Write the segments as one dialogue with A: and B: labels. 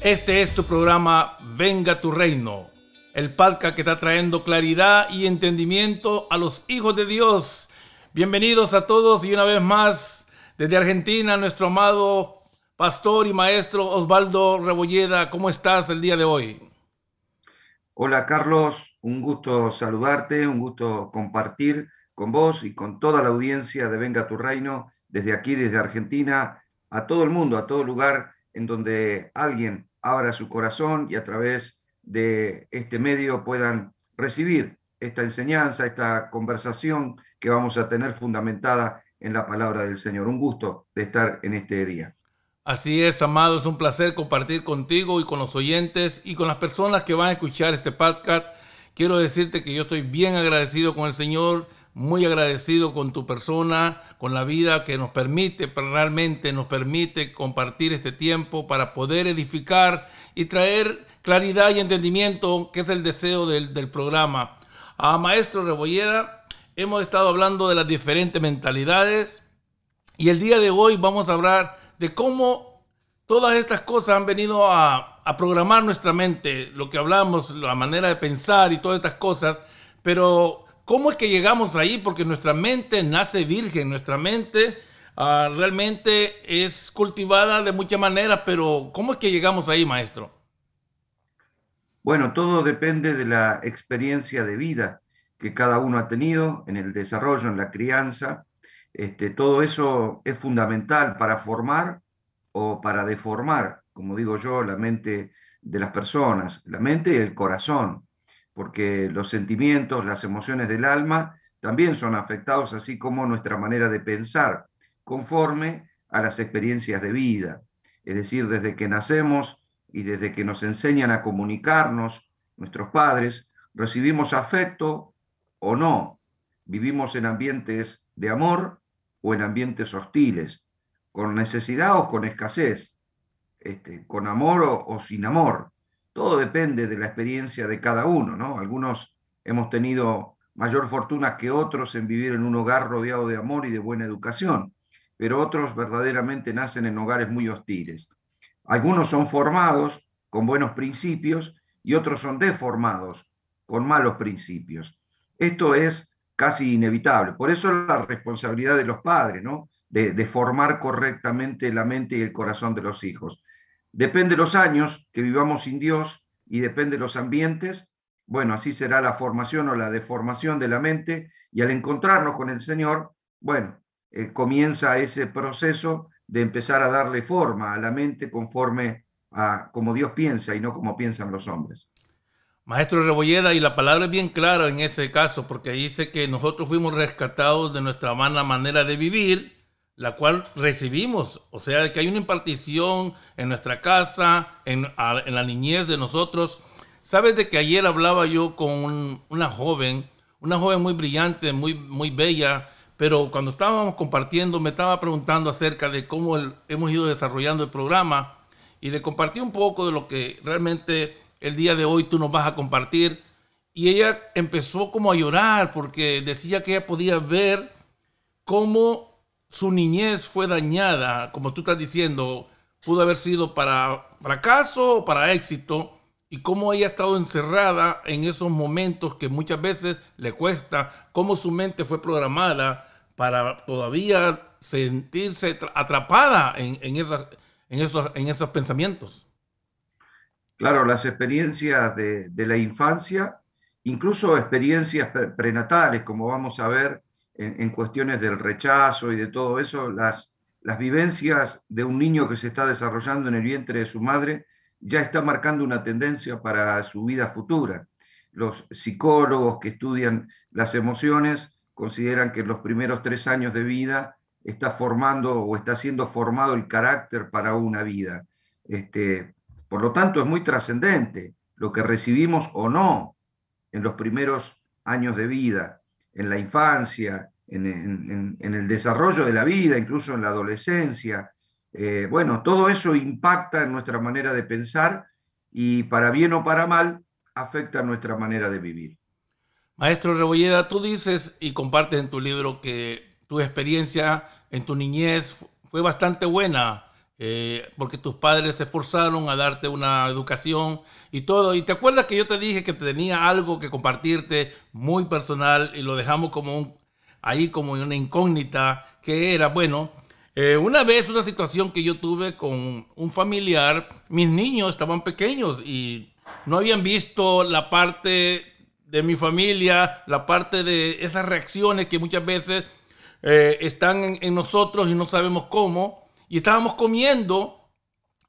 A: Este es tu programa Venga tu Reino, el podcast que está trayendo claridad y entendimiento a los hijos de Dios. Bienvenidos a todos y una vez más desde Argentina, nuestro amado pastor y maestro Osvaldo Rebolleda. ¿Cómo estás el día de hoy?
B: Hola Carlos, un gusto saludarte, un gusto compartir con vos y con toda la audiencia de Venga tu Reino, desde aquí, desde Argentina, a todo el mundo, a todo lugar en donde alguien abra su corazón y a través de este medio puedan recibir esta enseñanza, esta conversación que vamos a tener fundamentada en la palabra del Señor. Un gusto de estar en este día.
A: Así es, amado, es un placer compartir contigo y con los oyentes y con las personas que van a escuchar este podcast. Quiero decirte que yo estoy bien agradecido con el Señor, muy agradecido con tu persona, con la vida que nos permite, realmente nos permite compartir este tiempo para poder edificar y traer claridad y entendimiento, que es el deseo del, del programa. A Maestro Rebolleda, hemos estado hablando de las diferentes mentalidades y el día de hoy vamos a hablar de cómo todas estas cosas han venido a, a programar nuestra mente, lo que hablamos, la manera de pensar y todas estas cosas, pero ¿Cómo es que llegamos ahí? Porque nuestra mente nace virgen, nuestra mente uh, realmente es cultivada de muchas maneras, pero ¿cómo es que llegamos ahí, maestro?
B: Bueno, todo depende de la experiencia de vida que cada uno ha tenido en el desarrollo, en la crianza. Este, todo eso es fundamental para formar o para deformar, como digo yo, la mente de las personas, la mente y el corazón porque los sentimientos, las emociones del alma también son afectados, así como nuestra manera de pensar, conforme a las experiencias de vida. Es decir, desde que nacemos y desde que nos enseñan a comunicarnos, nuestros padres, recibimos afecto o no. Vivimos en ambientes de amor o en ambientes hostiles, con necesidad o con escasez, este, con amor o, o sin amor. Todo depende de la experiencia de cada uno, ¿no? Algunos hemos tenido mayor fortuna que otros en vivir en un hogar rodeado de amor y de buena educación, pero otros verdaderamente nacen en hogares muy hostiles. Algunos son formados con buenos principios y otros son deformados con malos principios. Esto es casi inevitable. Por eso la responsabilidad de los padres, ¿no? De, de, formar correctamente la mente y el corazón de los hijos. Depende los años que vivamos sin Dios y depende los ambientes. Bueno, así será la formación o la deformación de la mente y al encontrarnos con el Señor, bueno, eh, comienza ese proceso de empezar a darle forma a la mente conforme a como Dios piensa y no como piensan los hombres.
A: Maestro Rebolleda, y la palabra es bien clara en ese caso, porque dice que nosotros fuimos rescatados de nuestra mala manera de vivir la cual recibimos. O sea, que hay una impartición en nuestra casa, en, la niñez de nosotros. Sabes de que ayer hablaba yo con una joven, una joven muy brillante, muy, muy bella, pero cuando estábamos compartiendo me estaba preguntando acerca de cómo hemos ido desarrollando el programa y le compartí un poco de lo que realmente el día de hoy tú nos vas a compartir. Y ella empezó como a llorar porque decía que ella podía ver cómo su niñez fue dañada, como tú estás diciendo, pudo haber sido para fracaso o para éxito, y cómo ella ha estado encerrada en esos momentos que muchas veces le cuesta, cómo su mente fue programada para todavía sentirse atrapada en, en, esos, en esos pensamientos.
B: Claro, las experiencias de la infancia, incluso experiencias prenatales, como vamos a ver, en, cuestiones del rechazo y de todo eso, las, las vivencias de un niño que se está desarrollando en el vientre de su madre ya está marcando una tendencia para su vida futura. Los psicólogos que estudian las emociones consideran que en los primeros tres años de vida está formando o está siendo formado el carácter para una vida. Este, por lo tanto, es muy trascendente lo que recibimos o no en los primeros años de vida en la infancia, en, el desarrollo de la vida, incluso en la adolescencia. Eh, bueno, todo eso impacta en nuestra manera de pensar y para bien o para mal afecta nuestra manera de vivir.
A: Maestro Rebolleda, tú dices y compartes en tu libro que tu experiencia en tu niñez fue bastante buena eh, porque tus padres se esforzaron a darte una educación y todo. Y te acuerdas que yo te dije que tenía algo que compartirte muy personal y lo dejamos como un, ahí como una incógnita que era, bueno, eh, una vez una situación que yo tuve con un familiar, mis niños estaban pequeños y no habían visto la parte de mi familia, la parte de esas reacciones que muchas veces eh, están en nosotros y no sabemos cómo. Y estábamos comiendo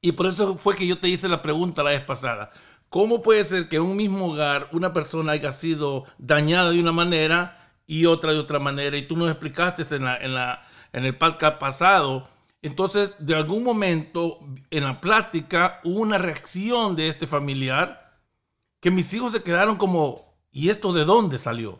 A: y por eso fue que yo te hice la pregunta la vez pasada. ¿Cómo puede ser que en un mismo hogar una persona haya sido dañada de una manera y otra de otra manera? Y tú nos explicaste en, la, en, la, en el podcast pasado. Entonces, de algún momento en la plática hubo una reacción de este familiar que mis hijos se quedaron como, ¿y esto de dónde salió?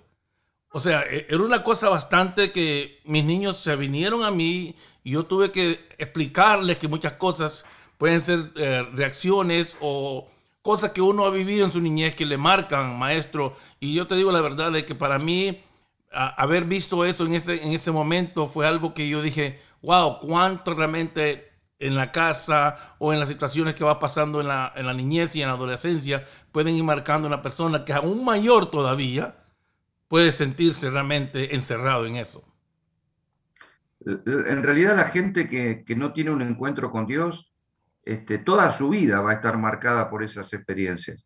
A: O sea, e, era una cosa bastante que mis niños se vinieron a mí y yo tuve que explicarles que muchas cosas pueden ser eh, reacciones o cosas que uno ha vivido en su niñez que le marcan, maestro. Y yo te digo la verdad de que para mí haber visto eso en ese, en ese momento fue algo que yo dije, wow, cuánto realmente en la casa o en las situaciones que va pasando en la, en la niñez y en la adolescencia pueden ir marcando a una persona que aún mayor todavía puede sentirse realmente encerrado en eso.
B: En realidad la gente que, no tiene un encuentro con Dios, este, toda su vida va a estar marcada por esas experiencias.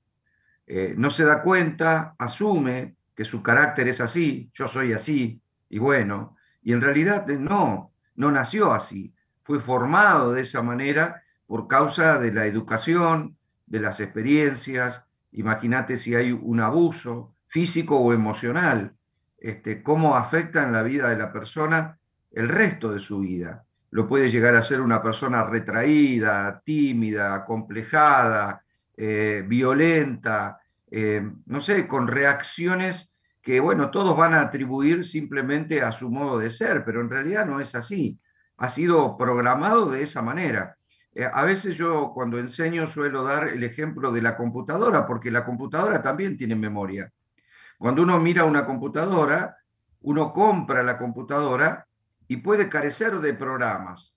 B: Eh, no se da cuenta, asume que su carácter es así, yo soy así, y bueno, y en realidad eh, no, no nació así, fue formado de esa manera por causa de la educación, de las experiencias, imagínate si hay un abuso, físico o emocional, este, cómo afecta en la vida de la persona el resto de su vida. Lo puede llegar a ser una persona retraída, tímida, complejada, eh, violenta, eh, no sé, con reacciones que, bueno, todos van a atribuir simplemente a su modo de ser, pero en realidad no es así. Ha sido programado de esa manera. Eh, a veces yo cuando enseño suelo dar el ejemplo de la computadora, porque la computadora también tiene memoria. Cuando uno mira una computadora, uno compra la computadora y puede carecer de programas.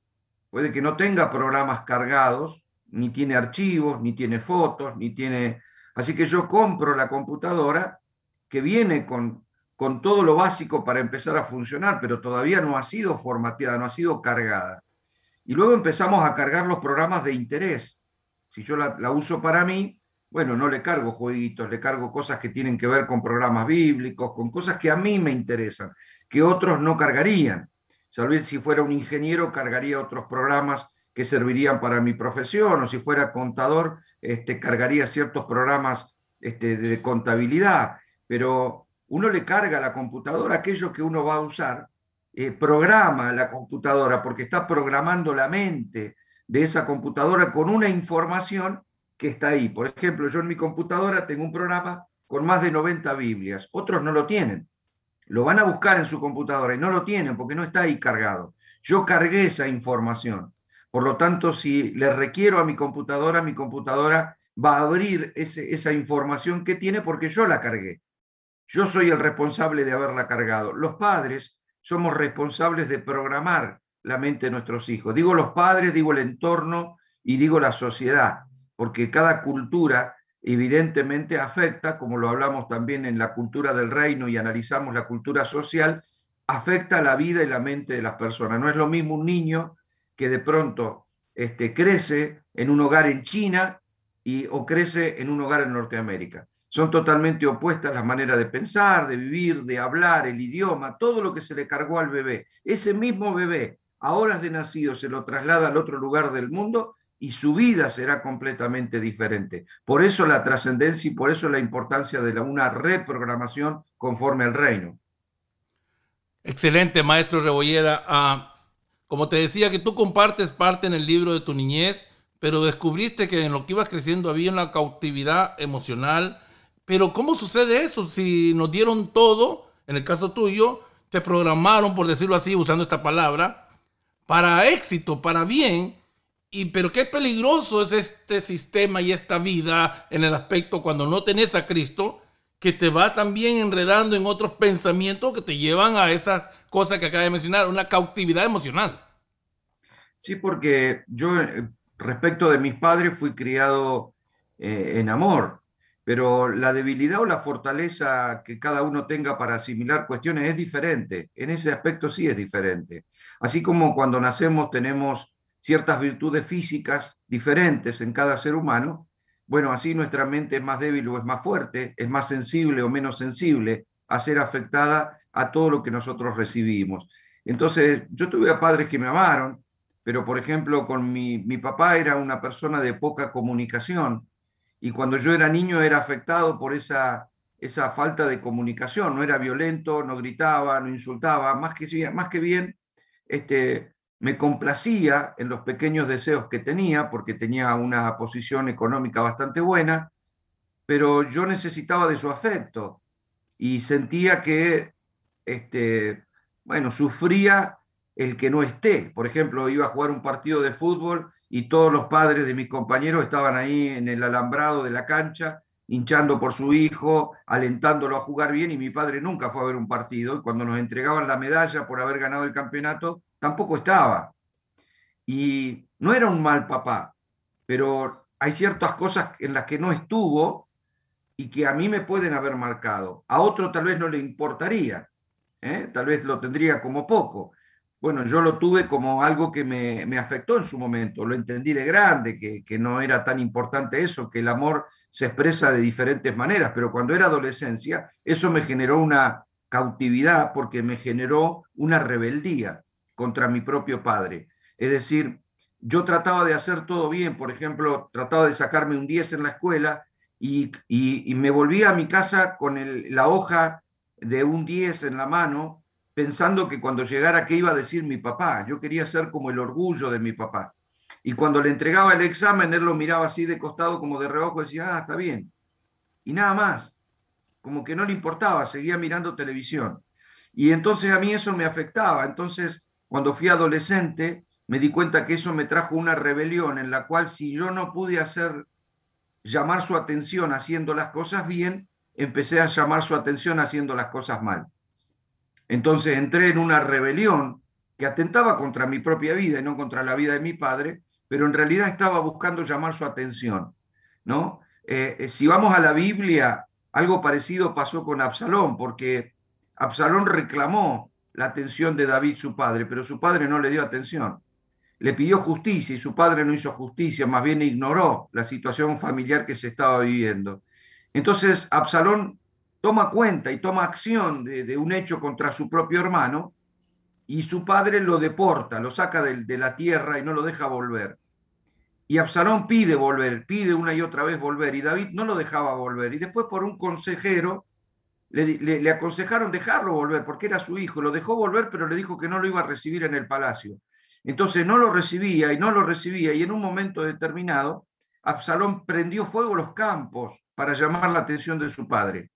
B: Puede que no tenga programas cargados, ni tiene archivos, ni tiene fotos, ni tiene... Así que yo compro la computadora que viene con, con todo lo básico para empezar a funcionar, pero todavía no ha sido formateada, no ha sido cargada. Y luego empezamos a cargar los programas de interés. Si yo la, la uso para mí, bueno, no le cargo jueguitos, le cargo cosas que tienen que ver con programas bíblicos, con cosas que a mí me interesan, que otros no cargarían. Tal vez si fuera un ingeniero cargaría otros programas que servirían para mi profesión, o si fuera contador, este, cargaría ciertos programas este, de contabilidad, pero uno le carga a la computadora aquello que uno va a usar, eh, programa la computadora porque está programando la mente de esa computadora con una información que está ahí. Por ejemplo, yo en mi computadora tengo un programa con más de 90 Biblias, otros no lo tienen. Lo van a buscar en su computadora y no lo tienen porque no está ahí cargado. Yo cargué esa información. Por lo tanto, si le requiero a mi computadora, mi computadora va a abrir esa información que tiene porque yo la cargué. Yo soy el responsable de haberla cargado. Los padres somos responsables de programar la mente de nuestros hijos. Digo los padres, digo el entorno y digo la sociedad porque cada cultura evidentemente afecta, como lo hablamos también en la cultura del reino y analizamos la cultura social, afecta la vida y la mente de las personas. No es lo mismo un niño que de pronto este, crece en un hogar en China y, o crece en un hogar en Norteamérica. Son totalmente opuestas las maneras de pensar, de vivir, de hablar, el idioma, todo lo que se le cargó al bebé. Ese mismo bebé, a horas de nacido, se lo traslada al otro lugar del mundo y su vida será completamente diferente. Por eso la trascendencia y por eso la importancia de una reprogramación conforme al reino.
A: Excelente, maestro Rebolleda. Ah, como te decía, que tú compartes parte en el libro de tu niñez, pero descubriste que en lo que ibas creciendo había una cautividad emocional. Pero ¿cómo sucede eso? Si nos dieron todo, en el caso tuyo, te programaron, por decirlo así, usando esta palabra, para éxito, para bien, y, pero qué peligroso es este sistema y esta vida en el aspecto cuando no tenés a Cristo, que te va también enredando en otros pensamientos que te llevan a esa cosa que acaba de mencionar, una cautividad emocional.
B: Sí, porque yo eh, respecto de mis padres fui criado eh, en amor, pero la debilidad o la fortaleza que cada uno tenga para asimilar cuestiones es diferente. En ese aspecto sí es diferente. Así como cuando nacemos tenemos ciertas virtudes físicas diferentes en cada ser humano, bueno, así nuestra mente es más débil o es más fuerte, es más sensible o menos sensible a ser afectada a todo lo que nosotros recibimos. Entonces, yo tuve a padres que me amaron, pero por ejemplo, con mi, mi papá era una persona de poca comunicación y cuando yo era niño era afectado por esa, esa falta de comunicación, no era violento, no gritaba, no insultaba, más que, más que bien este, me complacía en los pequeños deseos que tenía, porque tenía una posición económica bastante buena, pero yo necesitaba de su afecto y sentía que, este, bueno, sufría el que no esté. Por ejemplo, iba a jugar un partido de fútbol y todos los padres de mis compañeros estaban ahí en el alambrado de la cancha, hinchando por su hijo, alentándolo a jugar bien, y mi padre nunca fue a ver un partido, y cuando nos entregaban la medalla por haber ganado el campeonato, tampoco estaba. Y no era un mal papá, pero hay ciertas cosas en las que no estuvo y que a mí me pueden haber marcado. A otro tal vez no le importaría, ¿eh? tal vez lo tendría como poco, bueno, yo lo tuve como algo que me, afectó en su momento, lo entendí de grande, que, que, no era tan importante eso, que el amor se expresa de diferentes maneras, pero cuando era adolescencia, eso me generó una cautividad porque me generó una rebeldía contra mi propio padre. Es decir, yo trataba de hacer todo bien, por ejemplo, trataba de sacarme un 10 en la escuela y, y, me volvía a mi casa con la hoja de un 10 en la mano pensando que cuando llegara, ¿qué iba a decir mi papá? Yo quería ser como el orgullo de mi papá. Y cuando le entregaba el examen, él lo miraba así de costado, como de reojo, decía, ah, está bien. Y nada más, como que no le importaba, seguía mirando televisión. Y entonces a mí eso me afectaba. Entonces, cuando fui adolescente, me di cuenta que eso me trajo una rebelión en la cual si yo no pude hacer llamar su atención haciendo las cosas bien, empecé a llamar su atención haciendo las cosas mal. Entonces entré en una rebelión que atentaba contra mi propia vida y no contra la vida de mi padre, pero en realidad estaba buscando llamar su atención. ¿no? Eh, eh, si vamos a la Biblia, algo parecido pasó con Absalón, porque Absalón reclamó la atención de David, su padre, pero su padre no le dio atención. Le pidió justicia y su padre no hizo justicia, más bien ignoró la situación familiar que se estaba viviendo. Entonces Absalón toma cuenta y toma acción de, un hecho contra su propio hermano y su padre lo deporta, lo saca de, la tierra y no lo deja volver. Y Absalón pide volver, pide una y otra vez volver, y David no lo dejaba volver. Y después por un consejero le, aconsejaron dejarlo volver, porque era su hijo. Lo dejó volver, pero le dijo que no lo iba a recibir en el palacio. Entonces no lo recibía y no lo recibía, y en un momento determinado, Absalón prendió fuego los campos para llamar la atención de su padre.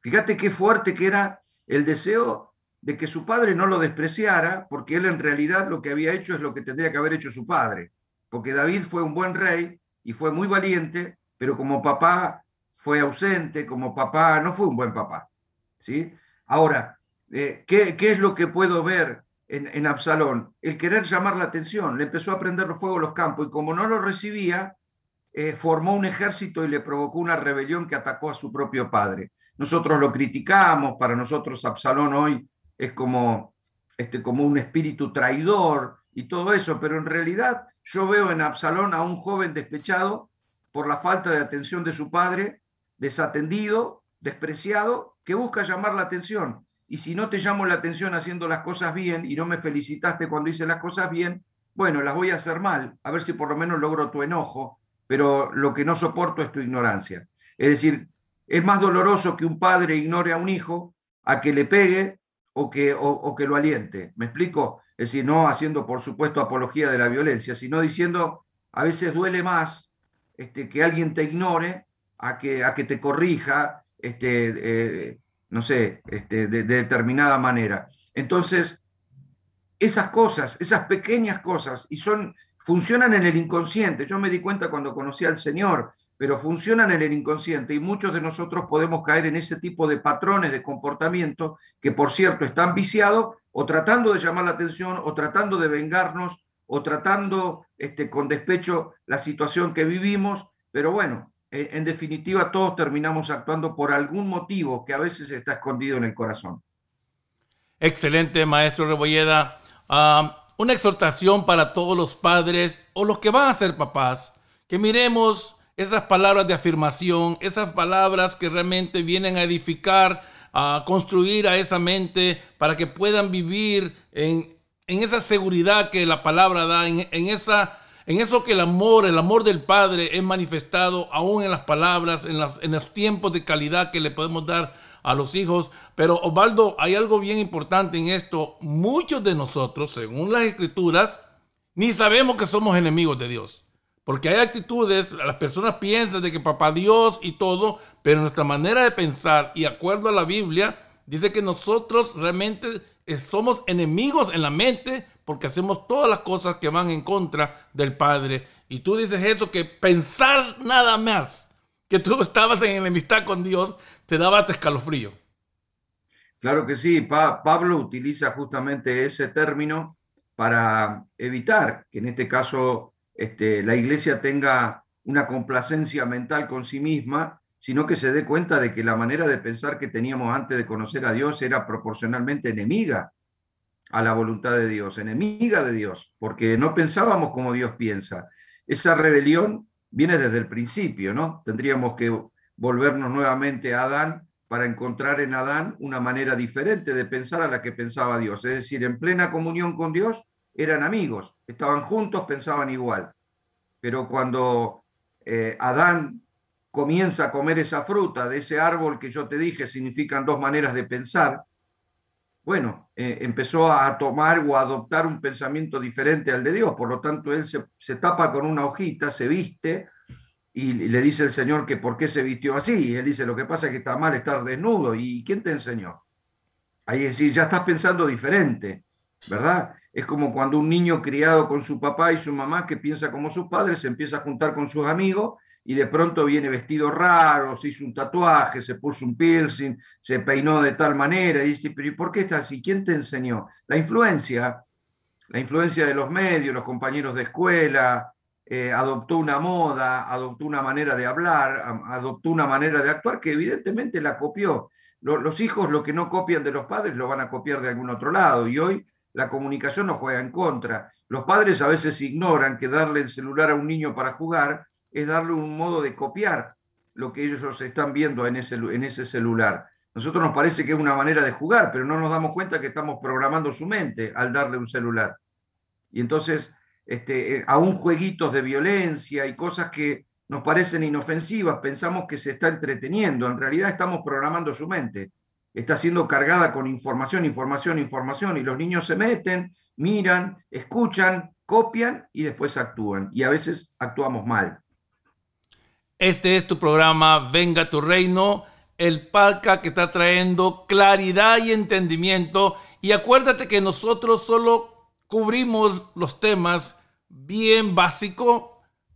B: Fíjate qué fuerte que era el deseo de que su padre no lo despreciara, porque él en realidad lo que había hecho es lo que tendría que haber hecho su padre, porque David fue un buen rey y fue muy valiente, pero como papá fue ausente, como papá no fue un buen papá. ¿sí? Ahora, eh, ¿qué, es lo que puedo ver en, en, Absalón? El querer llamar la atención, le empezó a prender fuego los campos y como no lo recibía, eh, formó un ejército y le provocó una rebelión que atacó a su propio padre. Nosotros lo criticamos, para nosotros Absalón hoy es como, este, como un espíritu traidor y todo eso, pero en realidad yo veo en Absalón a un joven despechado por la falta de atención de su padre, desatendido, despreciado, que busca llamar la atención. Y si no te llamo la atención haciendo las cosas bien y no me felicitaste cuando hice las cosas bien, bueno, las voy a hacer mal, a ver si por lo menos logro tu enojo, pero lo que no soporto es tu ignorancia. Es decir, es más doloroso que un padre ignore a un hijo a que le pegue o que, o, que lo aliente. ¿Me explico? Es decir, no haciendo, por supuesto, apología de la violencia, sino diciendo, a veces duele más este, que alguien te ignore a que, a que te corrija, este, eh, no sé, este, de, de determinada manera. Entonces, esas cosas, esas pequeñas cosas, y son, funcionan en el inconsciente. Yo me di cuenta cuando conocí al Señor, pero funcionan en el inconsciente y muchos de nosotros podemos caer en ese tipo de patrones de comportamiento que, por cierto, están viciados o tratando de llamar la atención o tratando de vengarnos o tratando este, con despecho la situación que vivimos, pero bueno, en, definitiva todos terminamos actuando por algún motivo que a veces está escondido en el corazón.
A: Excelente, maestro Rebolleda. Una exhortación para todos los padres o los que van a ser papás, que miremos esas palabras de afirmación, esas palabras que realmente vienen a edificar, a construir a esa mente para que puedan vivir en, esa seguridad que la palabra da, en, esa, en eso que el amor, el amor del Padre es manifestado aún en las palabras, en, en los tiempos de calidad que le podemos dar a los hijos. Pero Osvaldo, hay algo bien importante en esto. Muchos de nosotros, según las escrituras, ni sabemos que somos enemigos de Dios. Porque hay actitudes, las personas piensan de que papá Dios y todo, pero nuestra manera de pensar y acuerdo a la Biblia, dice que nosotros realmente somos enemigos en la mente porque hacemos todas las cosas que van en contra del Padre. Y tú dices eso, que pensar nada más que tú estabas en enemistad con Dios, te daba escalofrío.
B: Claro que sí, Pablo utiliza justamente ese término para evitar que en este caso este, la iglesia tenga una complacencia mental con sí misma, sino que se dé cuenta de que la manera de pensar que teníamos antes de conocer a Dios era proporcionalmente enemiga a la voluntad de Dios, enemiga de Dios, porque no pensábamos como Dios piensa. Esa rebelión viene desde el principio, ¿no? Tendríamos que volvernos nuevamente a Adán para encontrar en Adán una manera diferente de pensar a la que pensaba Dios. Es decir, en plena comunión con Dios, eran amigos, estaban juntos, pensaban igual. Pero cuando eh, Adán comienza a comer esa fruta de ese árbol que yo te dije significan dos maneras de pensar, bueno, eh, empezó a tomar o a adoptar un pensamiento diferente al de Dios. Por lo tanto, él se, se tapa con una hojita, se viste y le dice el Señor que por qué se vistió así. Y él dice, lo que pasa es que está mal estar desnudo. ¿Y quién te enseñó? Ahí es decir, ya estás pensando diferente, ¿verdad? Es como cuando un niño criado con su papá y su mamá que piensa como sus padres se empieza a juntar con sus amigos y de pronto viene vestido raro, se hizo un tatuaje, se puso un piercing, se peinó de tal manera y dice, pero ¿y por qué está así? ¿Quién te enseñó? La influencia, la influencia de los medios, los compañeros de escuela, eh, adoptó una moda, adoptó una manera de hablar, adoptó una manera de actuar que evidentemente la copió. Los hijos lo que no copian de los padres lo van a copiar de algún otro lado y hoy la comunicación nos juega en contra. Los padres a veces ignoran que darle el celular a un niño para jugar es darle un modo de copiar lo que ellos están viendo en ese, en ese celular. Nosotros nos parece que es una manera de jugar, pero no nos damos cuenta que estamos programando su mente al darle un celular. Y entonces, este, eh, aún jueguitos de violencia y cosas que nos parecen inofensivas, pensamos que se está entreteniendo. En realidad estamos programando su mente está siendo cargada con información, información, información, y los niños se meten, miran, escuchan, copian y después actúan. Y a veces actuamos mal.
A: Este es tu programa Venga tu Reino, el PACA que está trayendo claridad y entendimiento. Y acuérdate que nosotros solo cubrimos los temas bien básicos,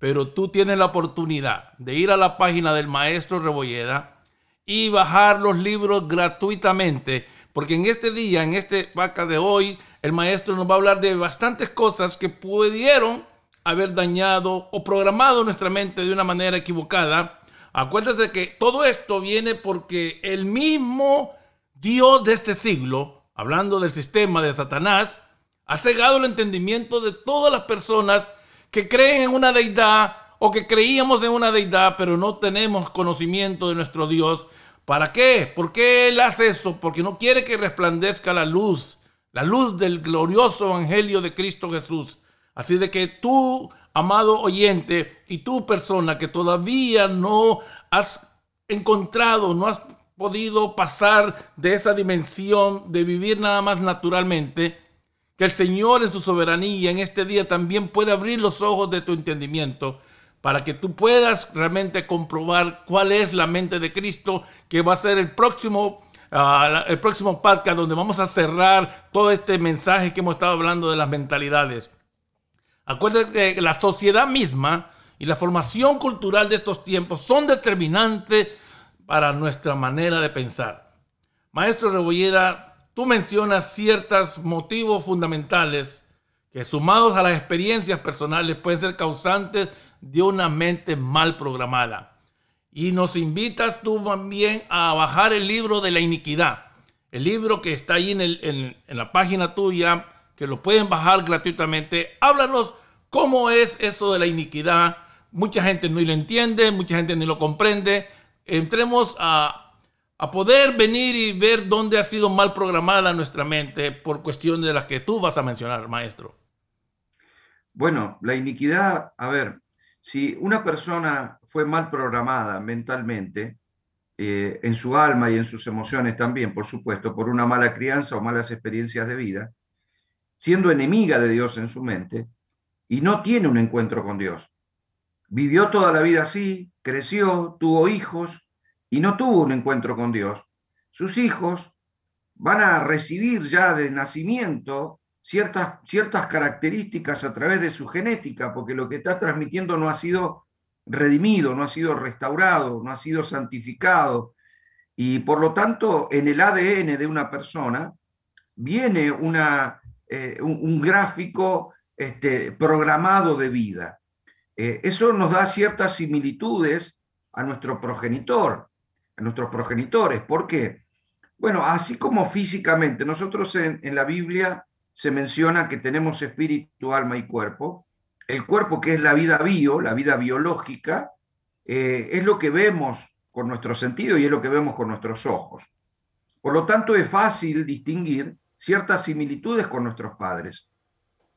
A: pero tú tienes la oportunidad de ir a la página del maestro Rebolleda y bajar los libros gratuitamente. Porque en este día, en este vaca de hoy, el maestro nos va a hablar de bastantes cosas que pudieron haber dañado o programado nuestra mente de una manera equivocada. Acuérdate que todo esto viene porque el mismo Dios de este siglo, hablando del sistema de Satanás, ha cegado el entendimiento de todas las personas que creen en una deidad o que creíamos en una deidad, pero no tenemos conocimiento de nuestro Dios ¿Para qué? ¿Por qué Él hace eso? Porque no quiere que resplandezca la luz, la luz del glorioso Evangelio de Cristo Jesús. Así de que tú, amado oyente, y tú persona que todavía no has encontrado, no has podido pasar de esa dimensión de vivir nada más naturalmente, que el Señor en su soberanía en este día también puede abrir los ojos de tu entendimiento para que tú puedas realmente comprobar cuál es la mente de Cristo, que va a ser el próximo, uh, el próximo podcast donde vamos a cerrar todo este mensaje que hemos estado hablando de las mentalidades. Acuérdate que la sociedad misma y la formación cultural de estos tiempos son determinantes para nuestra manera de pensar. Maestro Rebolleda, tú mencionas ciertos motivos fundamentales que sumados a las experiencias personales pueden ser causantes de una mente mal programada. Y nos invitas tú también a bajar el libro de la iniquidad. El libro que está ahí en, en la página tuya, que lo pueden bajar gratuitamente. Háblanos cómo es eso de la iniquidad. Mucha gente no lo entiende, mucha gente ni lo comprende. Entremos a, a poder venir y ver dónde ha sido mal programada nuestra mente por cuestiones de las que tú vas a mencionar, maestro.
B: Bueno, la iniquidad, a ver, si una persona fue mal programada mentalmente, eh, en su alma y en sus emociones también, por supuesto, por una mala crianza o malas experiencias de vida, siendo enemiga de Dios en su mente, y no tiene un encuentro con Dios. Vivió toda la vida así, creció, tuvo hijos, y no tuvo un encuentro con Dios, sus hijos van a recibir ya de nacimiento ciertas, ciertas características a través de su genética, porque lo que está transmitiendo no ha sido redimido, no ha sido restaurado, no ha sido santificado. Y por lo tanto, en el ADN de una persona viene una, eh, un, gráfico este, programado de vida. Eh, eso nos da ciertas similitudes a nuestro progenitor nuestros progenitores. ¿Por qué? Bueno, así como físicamente, nosotros en, la Biblia se menciona que tenemos espíritu, alma y cuerpo. El cuerpo, que es la vida bio, la vida biológica, eh, es lo que vemos con nuestro sentido y es lo que vemos con nuestros ojos. Por lo tanto, es fácil distinguir ciertas similitudes con nuestros padres.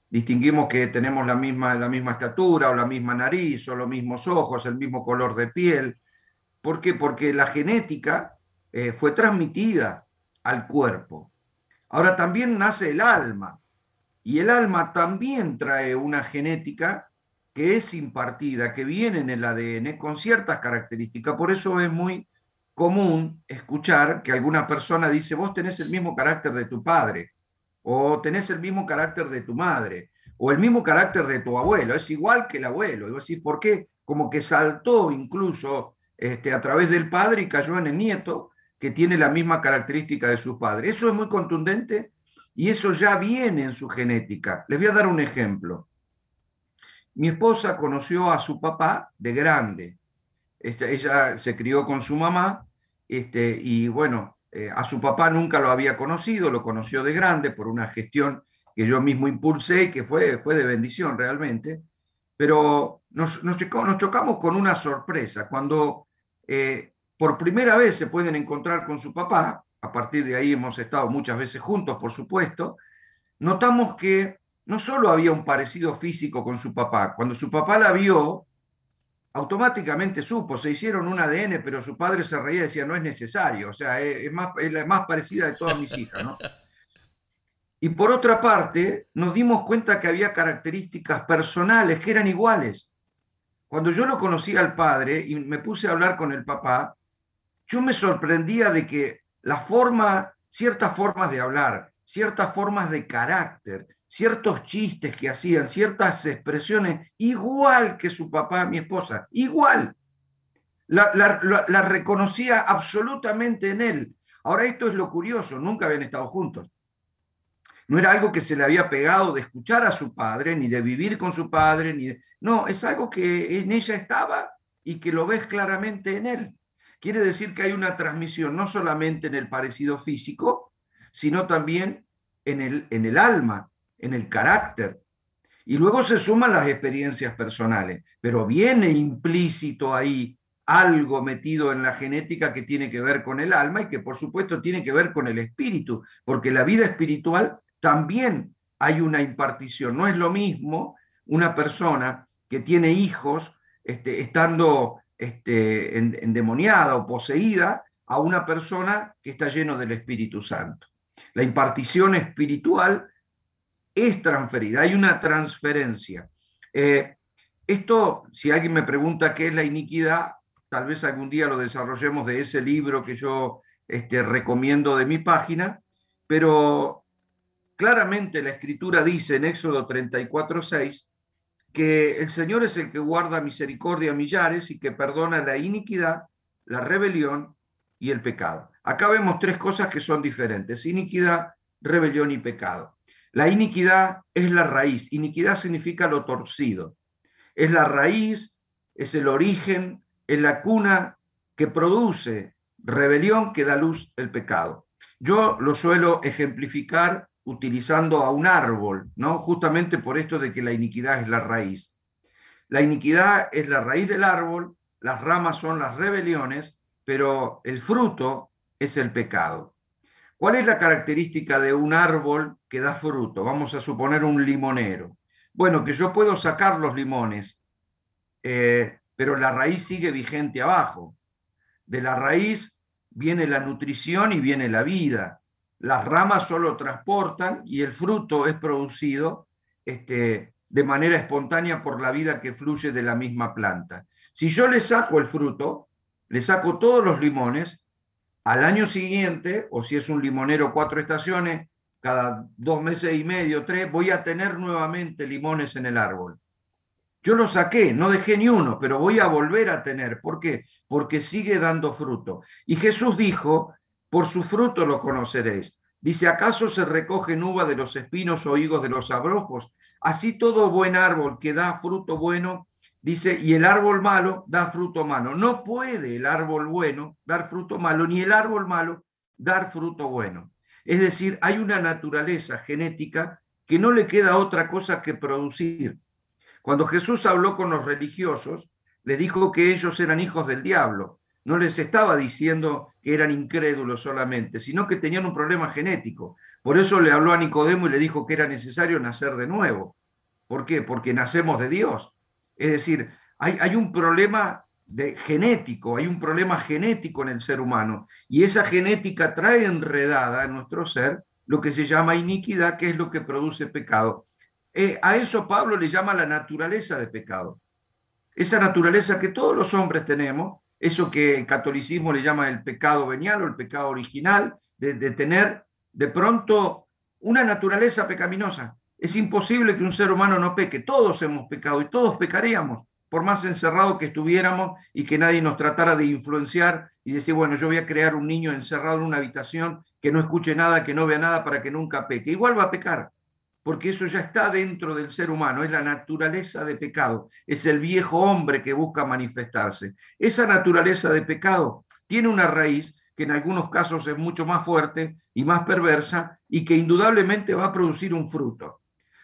B: Distinguimos que tenemos la misma, la misma estatura o la misma nariz o los mismos ojos, el mismo color de piel, ¿Por qué? Porque la genética eh, fue transmitida al cuerpo. Ahora también nace el alma y el alma también trae una genética que es impartida, que viene en el ADN con ciertas características. Por eso es muy común escuchar que alguna persona dice, vos tenés el mismo carácter de tu padre, o tenés el mismo carácter de tu madre, o el mismo carácter de tu abuelo, es igual que el abuelo. Y vos ¿por qué? Como que saltó incluso este, a través del padre y cayó en el nieto, que tiene la misma característica de su padre. Eso es muy contundente y eso ya viene en su genética. Les voy a dar un ejemplo. Mi esposa conoció a su papá de grande. Ella se crió con su mamá este, y bueno, eh, a su papá nunca lo había conocido, lo conoció de grande por una gestión que yo mismo impulsé y que fue, fue de bendición realmente. Pero nos, nos, chocamos con una sorpresa. Cuando eh, por primera vez se pueden encontrar con su papá, a partir de ahí hemos estado muchas veces juntos, por supuesto, notamos que no solo había un parecido físico con su papá, cuando su papá la vio, automáticamente supo, se hicieron un ADN, pero su padre se reía y decía, no es necesario, o sea, es, más, es la más parecida de todas mis hijas, ¿no? Y por otra parte, nos dimos cuenta que había características personales que eran iguales. Cuando yo lo conocí al padre y me puse a hablar con el papá, yo me sorprendía de que la forma, ciertas formas de hablar, ciertas formas de carácter, ciertos chistes que hacían, ciertas expresiones, igual que su papá, mi esposa, igual. La, la, reconocía absolutamente en él. Ahora esto es lo curioso, nunca habían estado juntos. No era algo que se le había pegado de escuchar a su padre, ni de vivir con su padre, ni No, es algo que en ella estaba y que lo ves claramente en él. Quiere decir que hay una transmisión no solamente en el parecido físico, sino también en el, en el alma, en el carácter. Y luego se suman las experiencias personales, pero viene implícito ahí algo metido en la genética que tiene que ver con el alma y que por supuesto tiene que ver con el espíritu, porque la vida espiritual también hay una impartición. No es lo mismo una persona que tiene hijos este, estando este, endemoniada o poseída a una persona que está lleno del Espíritu Santo. La impartición espiritual es transferida, hay una transferencia. Eh, esto, si alguien me pregunta qué es la iniquidad, tal vez algún día lo desarrollemos de ese libro que yo este, recomiendo de mi página, pero Claramente la escritura dice en Éxodo 34:6 que el Señor es el que guarda misericordia a millares y que perdona la iniquidad, la rebelión y el pecado. Acá vemos tres cosas que son diferentes, iniquidad, rebelión y pecado. La iniquidad es la raíz. Iniquidad significa lo torcido. Es la raíz, es el origen, es la cuna que produce rebelión que da luz el pecado. Yo lo suelo ejemplificar utilizando a un árbol, ¿no? Justamente por esto de que la iniquidad es la raíz. La iniquidad es la raíz del árbol, las ramas son las rebeliones, pero el fruto es el pecado. ¿Cuál es la característica de un árbol que da fruto? Vamos a suponer un limonero. Bueno, que yo puedo sacar los limones, eh, pero la raíz sigue vigente abajo. De la raíz viene la nutrición y viene la vida. Las ramas solo transportan y el fruto es producido este, de manera espontánea por la vida que fluye de la misma planta. Si yo le saco el fruto, le saco todos los limones, al año siguiente, o si es un limonero cuatro estaciones, cada dos meses y medio, tres, voy a tener nuevamente limones en el árbol. Yo lo saqué, no dejé ni uno, pero voy a volver a tener. ¿Por qué? Porque sigue dando fruto. Y Jesús dijo, por su fruto lo conoceréis. Dice, ¿acaso se recoge uva de los espinos o higos de los abrojos? Así todo buen árbol que da fruto bueno, dice, y el árbol malo da fruto malo. No puede el árbol bueno dar fruto malo, ni el árbol malo dar fruto bueno. Es decir, hay una naturaleza genética que no le queda otra cosa que producir. Cuando Jesús habló con los religiosos, les dijo que ellos eran hijos del diablo. No les estaba diciendo que eran incrédulos solamente, sino que tenían un problema genético. Por eso le habló a Nicodemo y le dijo que era necesario nacer de nuevo. ¿Por qué? Porque nacemos de Dios. Es decir, hay, un problema de genético, hay un problema genético en el ser humano y esa genética trae enredada en nuestro ser lo que se llama iniquidad, que es lo que produce pecado. Eh, a eso Pablo le llama la naturaleza de pecado. Esa naturaleza que todos los hombres tenemos, eso que el catolicismo le llama el pecado venial o el pecado original, de tener de pronto una naturaleza pecaminosa. Es imposible que un ser humano no peque. Todos hemos pecado y todos pecaríamos, por más encerrado que estuviéramos y que nadie nos tratara de influenciar y decir, bueno, yo voy a crear un niño encerrado en una habitación que no escuche nada, que no vea nada para que nunca peque. Igual va a pecar porque eso ya está dentro del ser humano, es la naturaleza de pecado, es el viejo hombre que busca manifestarse. Esa naturaleza de pecado tiene una raíz que en algunos casos es mucho más fuerte y más perversa y que indudablemente va a producir un fruto.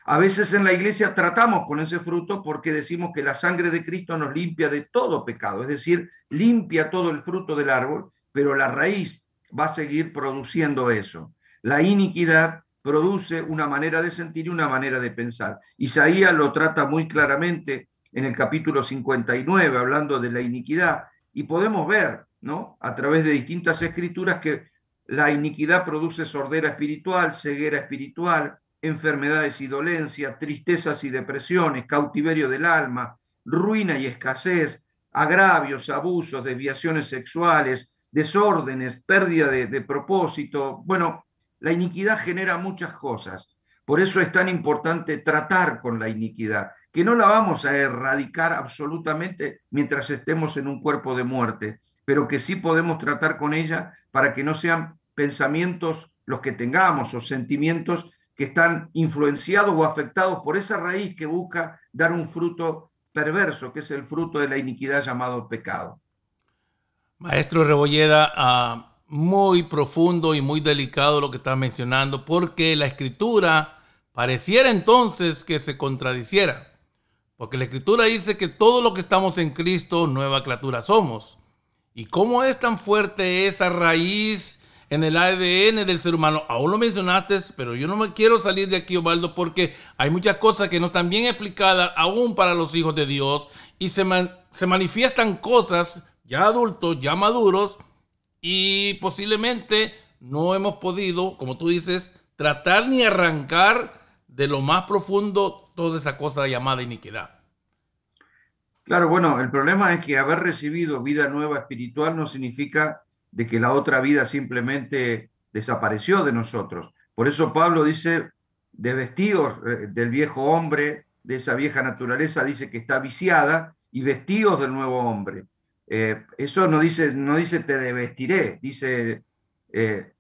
B: A veces en la iglesia tratamos con ese fruto porque decimos que la sangre de Cristo nos limpia de todo pecado, es decir, limpia todo el fruto del árbol, pero la raíz va a seguir produciendo eso. La iniquidad produce una manera de sentir y una manera de pensar. Isaías lo trata muy claramente en el capítulo 59, hablando de la iniquidad, y podemos ver, ¿no? A través de distintas escrituras que la iniquidad produce sordera espiritual, ceguera espiritual, enfermedades y dolencias, tristezas y depresiones, cautiverio del alma, ruina y escasez, agravios, abusos, desviaciones sexuales, desórdenes, pérdida de, de propósito. Bueno, la iniquidad genera muchas cosas. Por eso es tan importante tratar con la iniquidad, que no la vamos a erradicar absolutamente mientras estemos en un cuerpo de muerte, pero que sí podemos tratar con ella para que no sean pensamientos los que tengamos o sentimientos que están influenciados o afectados por esa raíz que busca dar un fruto perverso, que es el fruto de la iniquidad llamado pecado.
A: Maestro Rebolleda, uh muy profundo y muy delicado lo que está mencionando, porque la escritura pareciera entonces que se contradiciera. Porque la escritura dice que todo lo que estamos en Cristo, nueva criatura somos. ¿Y cómo es tan fuerte esa raíz en el ADN del ser humano? Aún lo mencionaste, pero yo no me quiero salir de aquí, Osvaldo, porque hay muchas cosas que no están bien explicadas aún para los hijos de Dios y se, se manifiestan cosas ya adultos, ya maduros, y posiblemente no hemos podido, como tú dices, tratar ni arrancar de lo más profundo toda esa cosa llamada iniquidad.
B: Claro, bueno, el problema es que haber recibido vida nueva espiritual no significa de que la otra vida simplemente desapareció de nosotros. Por eso Pablo dice, de vestidos eh, del viejo hombre, de esa vieja naturaleza, dice que está viciada, y vestidos del nuevo hombre. Eh, eso no dice, no dice te vestiré, dice eh,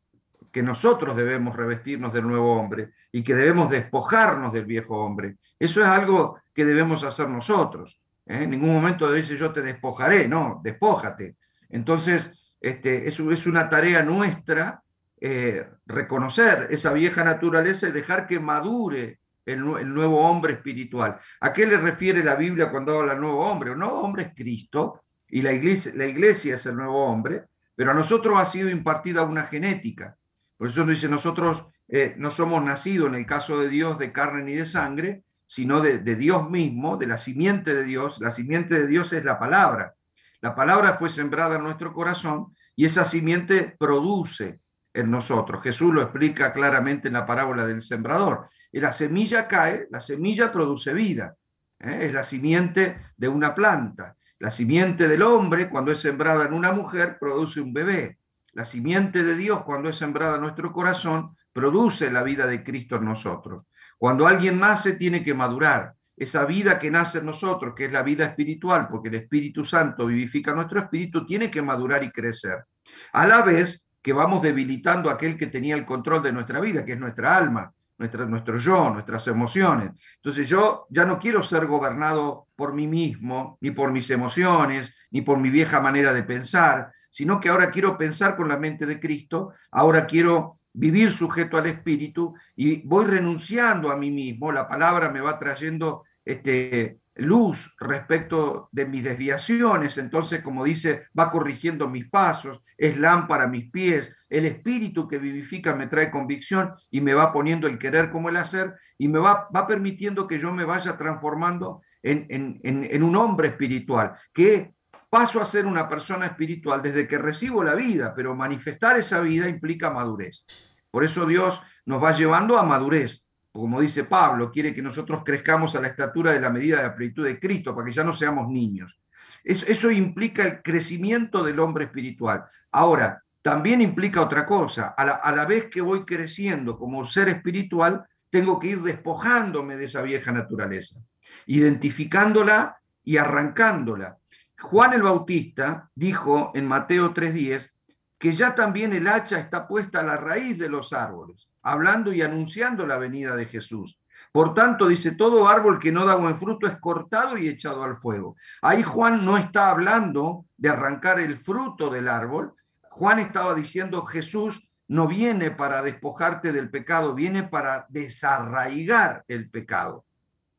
B: que nosotros debemos revestirnos del nuevo hombre y que debemos despojarnos del viejo hombre. Eso es algo que debemos hacer nosotros. En ningún momento dice yo te despojaré, no, despójate. Entonces, este, es una tarea nuestra eh, reconocer esa vieja naturaleza y dejar que madure el, nuevo hombre espiritual. ¿A qué le refiere la Biblia cuando habla nuevo hombre? El nuevo hombre es Cristo y la iglesia, la iglesia es el nuevo hombre, pero a nosotros ha sido impartida una genética. Por eso dice, nosotros eh, no somos nacidos en el caso de Dios de carne ni de sangre, sino de Dios mismo, de la simiente de Dios. La simiente de Dios es la palabra. La palabra fue sembrada en nuestro corazón y esa simiente produce en nosotros. Jesús lo explica claramente en la parábola del sembrador. La semilla cae, la semilla produce vida. ¿eh? Es la simiente de una planta. La simiente del hombre, cuando es sembrada en una mujer, produce un bebé. La simiente de Dios, cuando es sembrada en nuestro corazón, produce la vida de Cristo en nosotros. Cuando alguien nace, tiene que madurar. Esa vida que nace en nosotros, que es la vida espiritual, porque el Espíritu Santo vivifica nuestro espíritu, tiene que madurar y crecer. A la vez que vamos debilitando aquel que tenía el control de nuestra vida, que es nuestra alma, nuestra, nuestro yo, nuestras emociones. Entonces yo ya no quiero ser gobernado por mí mismo, ni por mis emociones, ni por mi vieja manera de pensar, sino que ahora quiero pensar con la mente de Cristo, ahora quiero vivir sujeto al Espíritu y voy renunciando a mí mismo, la palabra me va trayendo este, luz respecto de mis desviaciones, entonces como dice, va corrigiendo mis pasos, es lámpara a mis pies, el espíritu que vivifica me trae convicción y me va poniendo el querer como el hacer y me va, va permitiendo que yo me vaya transformando en, en, en un hombre espiritual, que paso a ser una persona espiritual desde que recibo la vida, pero manifestar esa vida implica madurez. Por eso Dios nos va llevando a madurez como dice Pablo, quiere que nosotros crezcamos a la estatura de la medida de la plenitud de Cristo, para que ya no seamos niños. Eso, implica el crecimiento del hombre espiritual. Ahora, también implica otra cosa. A la, a la vez que voy creciendo como ser espiritual, tengo que ir despojándome de esa vieja naturaleza, identificándola y arrancándola. Juan el Bautista dijo en Mateo 3:10 que ya también el hacha está puesta a la raíz de los árboles hablando y anunciando la venida de Jesús. Por tanto, dice, todo árbol que no da buen fruto es cortado y echado al fuego. Ahí Juan no está hablando de arrancar el fruto del árbol. Juan estaba diciendo, Jesús no viene para despojarte del pecado, viene para desarraigar el pecado.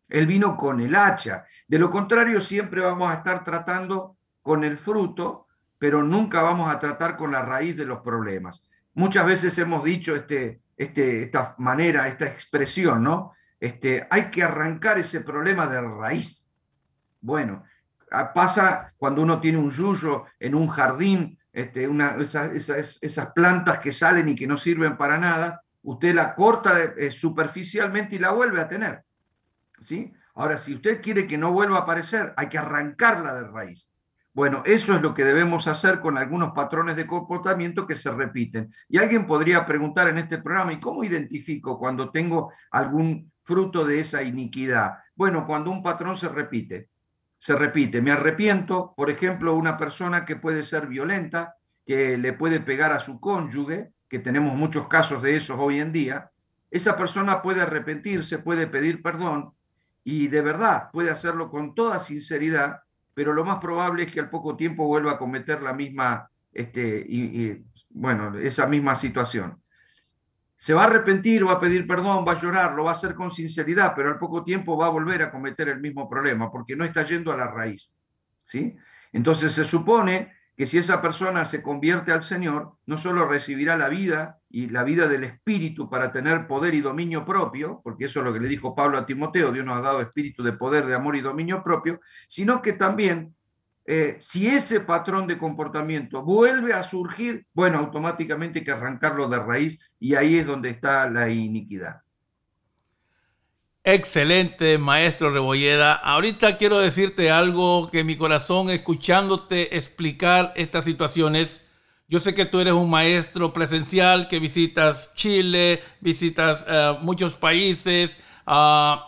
B: Él vino con el hacha. De lo contrario, siempre vamos a estar tratando con el fruto, pero nunca vamos a tratar con la raíz de los problemas. Muchas veces hemos dicho este, este, esta manera, esta expresión, ¿no? Este, hay que arrancar ese problema de raíz. Bueno, ah, pasa cuando uno tiene un yuyo en un jardín, este, una, esas, plantas que salen y que no sirven para nada, usted la corta eh, superficialmente y la vuelve a tener. ¿sí? Ahora, si usted quiere que no vuelva a aparecer, hay que arrancarla de raíz. Bueno, eso es lo que debemos hacer con algunos patrones de comportamiento que se repiten. Y alguien podría preguntar en este programa, ¿y cómo identifico cuando tengo algún fruto de esa iniquidad? Bueno, cuando un patrón se repite, se repite. Me arrepiento, por ejemplo, una persona que puede ser violenta, que le puede pegar a su cónyuge, que tenemos muchos casos de esos hoy en día, esa persona puede arrepentirse, puede pedir perdón y de verdad puede hacerlo con toda sinceridad pero lo más probable es que al poco tiempo vuelva a cometer la misma, este, y, bueno, esa misma situación. Se va a arrepentir, va a pedir perdón, va a llorar, lo va a hacer con sinceridad, pero al poco tiempo va a volver a cometer el mismo problema porque no está yendo a la raíz. ¿sí? Entonces se supone que si esa persona se convierte al Señor, no solo recibirá la vida y la vida del Espíritu para tener poder y dominio propio, porque eso es lo que le dijo Pablo a Timoteo, Dios nos ha dado espíritu de poder, de amor y dominio propio, sino que también, eh, si ese patrón de comportamiento vuelve a surgir, bueno, automáticamente hay que arrancarlo de raíz y ahí es donde está la iniquidad.
A: Excelente, maestro Rebolleda. Ahorita quiero decirte algo que mi corazón, escuchándote explicar estas situaciones, yo sé que tú eres un maestro presencial, que visitas Chile, visitas eh, muchos países,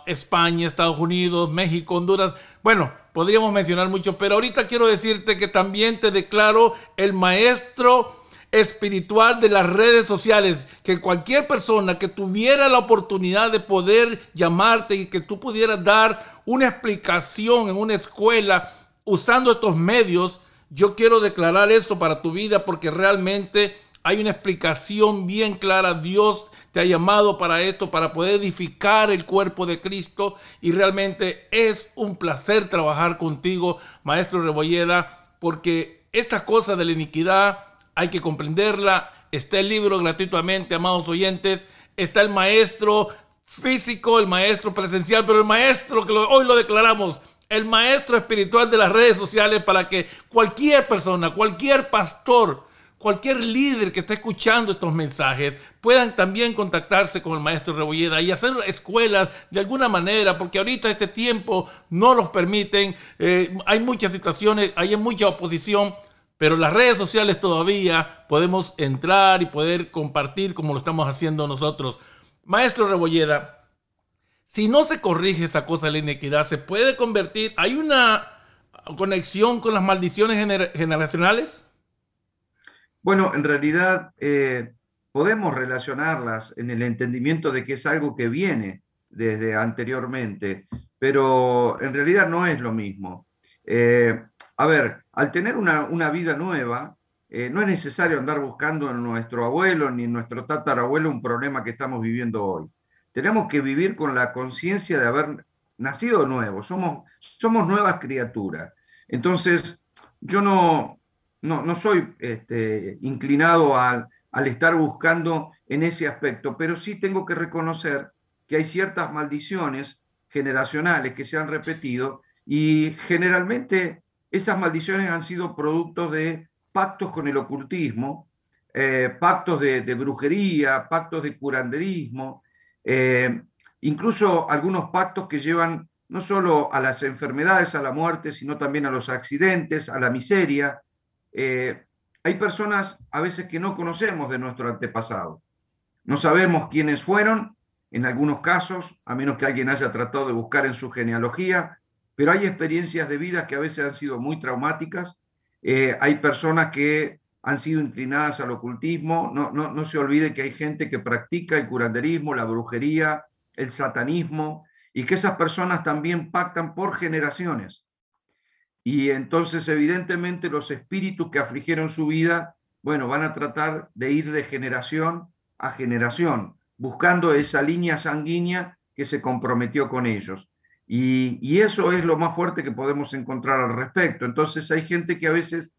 A: España, Estados Unidos, México, Honduras. Bueno, podríamos mencionar mucho, pero ahorita quiero decirte que también te declaro el maestro espiritual de las redes sociales, que cualquier persona que tuviera la oportunidad de poder llamarte y que tú pudieras dar una explicación en una escuela usando estos medios, yo quiero declarar eso para tu vida porque realmente hay una explicación bien clara. Dios te ha llamado para esto, para poder edificar el cuerpo de Cristo. Y realmente es un placer trabajar contigo, Maestro Rebolleda, porque esta cosa de la iniquidad hay que comprenderla. Está el libro gratuitamente, amados oyentes. Está el maestro físico, el maestro presencial, pero el maestro que hoy lo declaramos, el maestro espiritual de las redes sociales para que cualquier persona, cualquier pastor, cualquier líder que esté escuchando estos mensajes puedan también contactarse con el maestro Rebolleda y hacer escuelas de alguna manera, porque ahorita este tiempo no los permiten, eh, hay muchas situaciones, hay mucha oposición, pero las redes sociales todavía podemos entrar y poder compartir como lo estamos haciendo nosotros. Maestro Rebolleda, si no se corrige esa cosa de la inequidad, se puede convertir, hay una conexión con las maldiciones generacionales.
B: Bueno, en realidad eh, podemos relacionarlas en el entendimiento de que es algo que viene desde anteriormente, pero en realidad no es lo mismo. Eh, a ver, al tener una, vida nueva, eh, no es necesario andar buscando en nuestro abuelo ni en nuestro tatarabuelo un problema que estamos viviendo hoy. Tenemos que vivir con la conciencia de haber nacido nuevo, somos, somos nuevas criaturas. Entonces, yo no, no, no soy este, inclinado al, al estar buscando en ese aspecto, pero sí tengo que reconocer que hay ciertas maldiciones generacionales que se han repetido y generalmente esas maldiciones han sido producto de pactos con el ocultismo, eh, pactos de, brujería, pactos de curanderismo, eh, incluso algunos pactos que llevan no solo a las enfermedades, a la muerte, sino también a los accidentes, a la miseria, eh, hay personas a veces que no conocemos de nuestro antepasado. No sabemos quiénes fueron, en algunos casos, a menos que alguien haya tratado de buscar en su genealogía, pero hay experiencias de vida que a veces han sido muy traumáticas. Eh, hay personas que han sido inclinadas al ocultismo. No, no, no se olvide que hay gente que practica el curanderismo, la brujería, el satanismo, y que esas personas también pactan por generaciones. Y entonces, evidentemente, los espíritus que afligieron su vida, bueno, van a tratar de ir de generación a generación, buscando esa línea sanguínea que se comprometió con ellos. Y, eso es lo más fuerte que podemos encontrar al respecto. Entonces hay gente que a veces,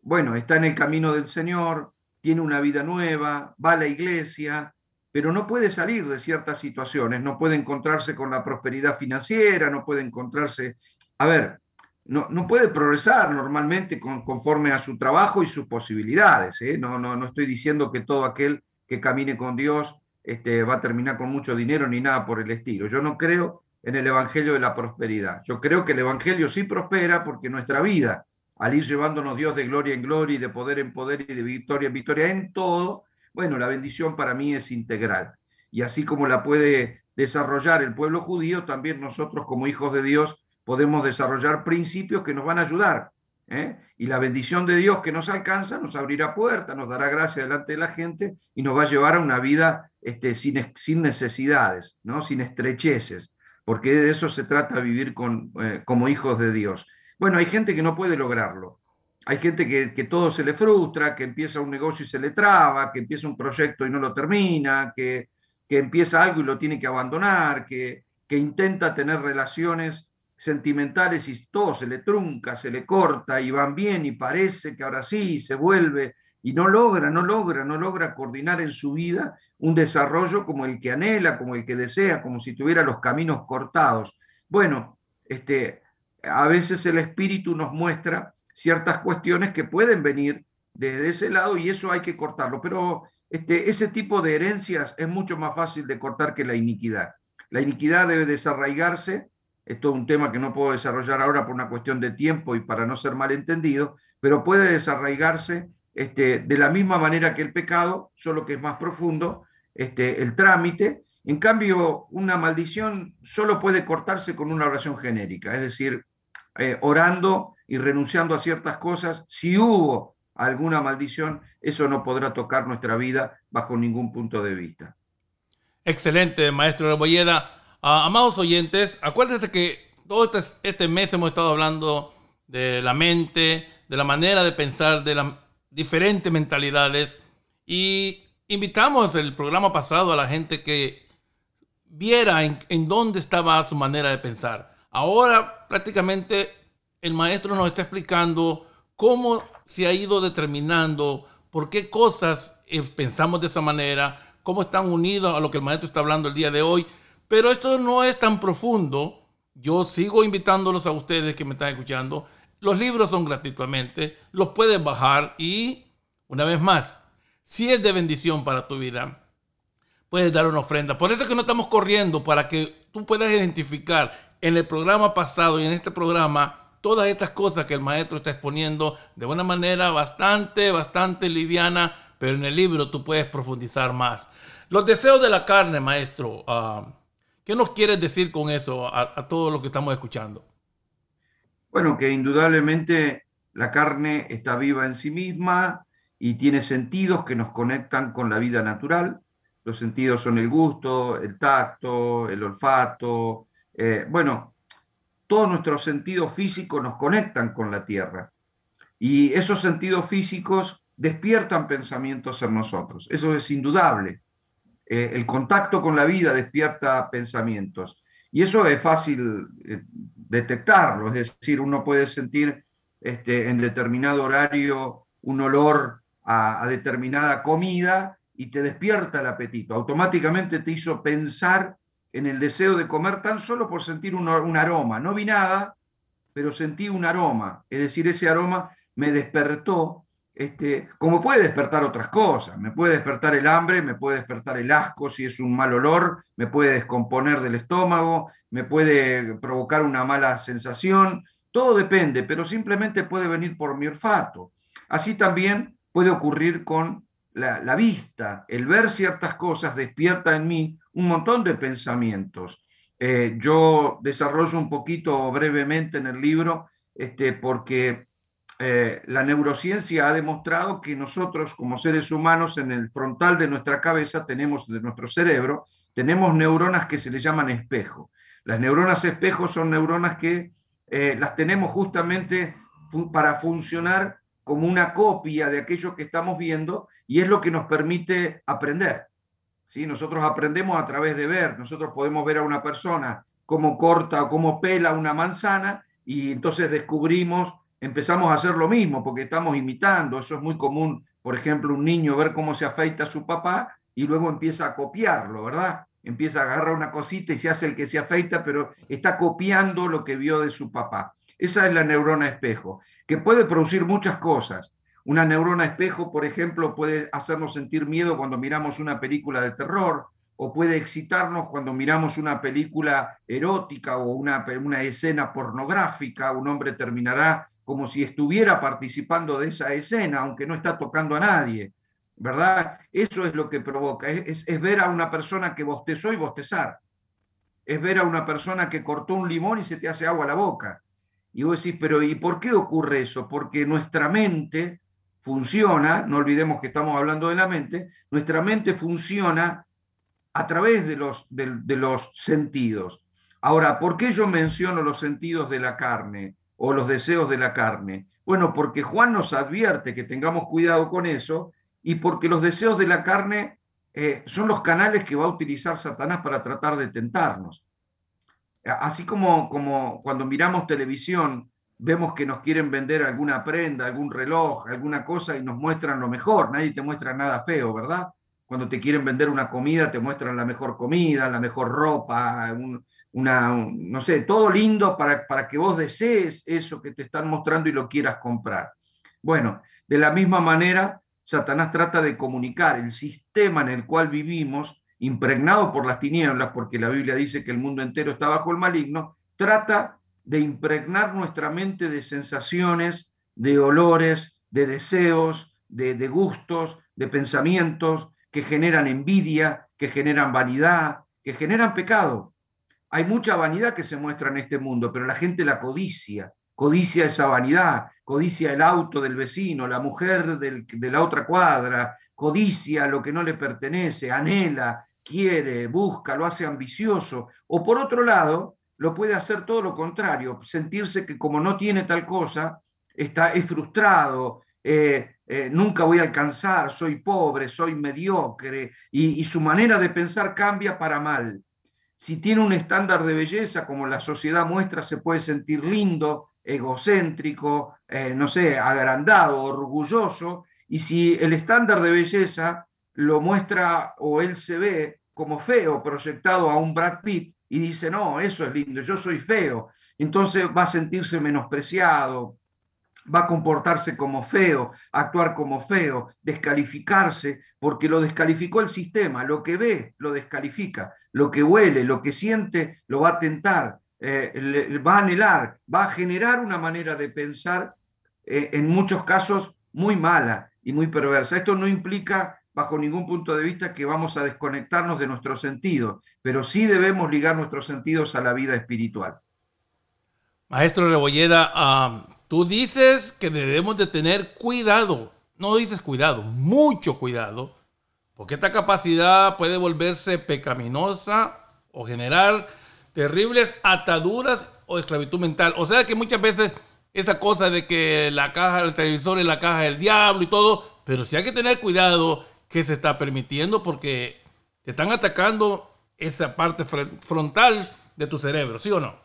B: bueno, está en el camino del Señor, tiene una vida nueva, va a la iglesia, pero no puede salir de ciertas situaciones, no puede encontrarse con la prosperidad financiera, no puede encontrarse... A ver, no, puede progresar normalmente conforme a su trabajo y sus posibilidades. ¿eh? No, no, no estoy diciendo que todo aquel que camine con Dios este, va a terminar con mucho dinero ni nada por el estilo. Yo no creo en el Evangelio de la prosperidad. Yo creo que el Evangelio sí prospera porque nuestra vida, al ir llevándonos Dios de gloria en gloria y de poder en poder y de victoria en victoria en todo, bueno, la bendición para mí es integral. Y así como la puede desarrollar el pueblo judío, también nosotros como hijos de Dios podemos desarrollar principios que nos van a ayudar. ¿eh? Y la bendición de Dios que nos alcanza nos abrirá puertas, nos dará gracia delante de la gente y nos va a llevar a una vida este, sin, sin necesidades, ¿no? sin estrecheces, porque de eso se trata vivir con, eh, como hijos de Dios. Bueno, hay gente que no puede lograrlo. Hay gente que, que, todo se le frustra, que empieza un negocio y se le traba, que empieza un proyecto y no lo termina, que, que empieza algo y lo tiene que abandonar, que, que intenta tener relaciones sentimentales y todo se le trunca, se le corta y van bien y parece que ahora sí se vuelve y no logra, no logra, no logra coordinar en su vida un desarrollo como el que anhela, como el que desea, como si tuviera los caminos cortados. Bueno, este, a veces el espíritu nos muestra ciertas cuestiones que pueden venir desde ese lado y eso hay que cortarlo, pero este, ese tipo de herencias es mucho más fácil de cortar que la iniquidad. La iniquidad debe desarraigarse esto es un tema que no puedo desarrollar ahora por una cuestión de tiempo y para no ser malentendido, pero puede desarraigarse este, de la misma manera que el pecado, solo que es más profundo, este, el trámite. En cambio, una maldición solo puede cortarse con una oración genérica, es decir, eh, orando y renunciando a ciertas cosas. Si hubo alguna maldición, eso no podrá tocar nuestra vida bajo ningún punto de vista.
A: Excelente, maestro Rebolleda. Ah, amados oyentes, acuérdense que todo este, este, mes hemos estado hablando de la mente, de la manera de pensar, de las diferentes mentalidades y invitamos el programa pasado a la gente que viera en, en dónde estaba su manera de pensar. Ahora prácticamente el maestro nos está explicando cómo se ha ido determinando por qué cosas eh, pensamos de esa manera, cómo están unidos a lo que el maestro está hablando el día de hoy. Pero esto no es tan profundo. Yo sigo invitándolos a ustedes que me están escuchando. Los libros son gratuitamente, los puedes bajar y, una vez más, si es de bendición para tu vida, puedes dar una ofrenda. Por eso es que no estamos corriendo, para que tú puedas identificar en el programa pasado y en este programa todas estas cosas que el maestro está exponiendo de una manera bastante, bastante liviana, pero en el libro tú puedes profundizar más. Los deseos de la carne, maestro, uh, ¿qué nos quieres decir con eso a, a todo lo que estamos escuchando?
B: Bueno, que indudablemente la carne está viva en sí misma y tiene sentidos que nos conectan con la vida natural. Los sentidos son el gusto, el tacto, el olfato. Eh, bueno, todos nuestros sentidos físicos nos conectan con la tierra. Y esos sentidos físicos despiertan pensamientos en nosotros. Eso es indudable. Eh, el contacto con la vida despierta pensamientos. Y eso es fácil eh, detectarlo. Es decir, uno puede sentir este, en determinado horario un olor a, a determinada comida y te despierta el apetito. Automáticamente te hizo pensar en el deseo de comer tan solo por sentir un, aroma. No vi nada, pero sentí un aroma. Es decir, ese aroma me despertó, este, como puede despertar otras cosas. Me puede despertar el hambre, me puede despertar el asco si es un mal olor, me puede descomponer del estómago, me puede provocar una mala sensación. Todo depende, pero simplemente puede venir por mi olfato. Así también puede ocurrir con la, vista, el ver ciertas cosas despierta en mí un montón de pensamientos. Eh, yo desarrollo un poquito brevemente en el libro este, porque eh, la neurociencia ha demostrado que nosotros como seres humanos en el frontal de nuestra cabeza tenemos, de nuestro cerebro, tenemos neuronas que se le llaman espejo. Las neuronas espejo son neuronas que eh, las tenemos justamente para funcionar como una copia de aquello que estamos viendo y es lo que nos permite aprender. ¿sí? Nosotros aprendemos a través de ver, nosotros podemos ver a una persona cómo corta o cómo pela una manzana y entonces descubrimos, empezamos a hacer lo mismo porque estamos imitando, eso es muy común, por ejemplo, un niño ver cómo se afeita a su papá y luego empieza a copiarlo, ¿verdad? Empieza a agarrar una cosita y se hace el que se afeita, pero está copiando lo que vio de su papá. Esa es la neurona espejo, que puede producir muchas cosas. Una neurona espejo, por ejemplo, puede hacernos sentir miedo cuando miramos una película de terror, o puede excitarnos cuando miramos una película erótica o una, una escena pornográfica. Un hombre terminará como si estuviera participando de esa escena, aunque no está tocando a nadie. ¿Verdad? Eso es lo que provoca, es, ver a una persona que bostezó y bostezar. Es ver a una persona que cortó un limón y se te hace agua a la boca y vos decís, pero ¿y por qué ocurre eso? Porque nuestra mente funciona, no olvidemos que estamos hablando de la mente, nuestra mente funciona a través de los, de, los sentidos. Ahora, ¿por qué yo menciono los sentidos de la carne o los deseos de la carne? Bueno, porque Juan nos advierte que tengamos cuidado con eso y porque los deseos de la carne eh, son los canales que va a utilizar Satanás para tratar de tentarnos así como, como cuando miramos televisión, vemos que nos quieren vender alguna prenda, algún reloj, alguna cosa y nos muestran lo mejor, nadie te muestra nada feo, ¿verdad? Cuando te quieren vender una comida, te muestran la mejor comida, la mejor ropa, una, no sé, todo lindo para, para que vos desees eso que te están mostrando y lo quieras comprar. Bueno, de la misma manera, Satanás trata de comunicar el sistema en el cual vivimos impregnado por las tinieblas, porque la Biblia dice que el mundo entero está bajo el maligno, trata de impregnar nuestra mente de sensaciones, de olores, de deseos, de, gustos, de pensamientos que generan envidia, que generan vanidad, que generan pecado. Hay mucha vanidad que se muestra en este mundo, pero la gente la codicia, codicia esa vanidad, codicia el auto del vecino, la mujer de la otra cuadra, codicia lo que no le pertenece, anhela, quiere, busca, lo hace ambicioso. O por otro lado, lo puede hacer todo lo contrario, sentirse que como no tiene tal cosa, está, es frustrado, eh, eh, nunca voy a alcanzar, soy pobre, soy mediocre, y, su manera de pensar cambia para mal. Si tiene un estándar de belleza como la sociedad muestra, se puede sentir lindo, egocéntrico, eh, no sé, agrandado, orgulloso, y si el estándar de belleza lo muestra o él se ve como feo proyectado a un Brad Pitt y dice, no, eso es lindo, yo soy feo, entonces va a sentirse menospreciado, va a comportarse como feo, actuar como feo, descalificarse, porque lo descalificó el sistema, lo que ve lo descalifica, lo que huele, lo que siente lo va a tentar, eh, va a anhelar, va a generar una manera de pensar eh, en muchos casos muy mala y muy perversa. Esto no implica bajo ningún punto de vista que vamos a desconectarnos de nuestros sentidos, pero sí debemos ligar nuestros sentidos a la vida espiritual.
A: Maestro Rebolleda, tú dices que debemos de tener cuidado, no dices cuidado, mucho cuidado, porque esta capacidad puede volverse pecaminosa o generar terribles ataduras o esclavitud mental. O sea que muchas veces esa cosa de que la caja del televisor es la caja del diablo y todo, pero sí hay que tener cuidado que se está permitiendo porque te están atacando esa parte frontal de tu cerebro, ¿sí o no?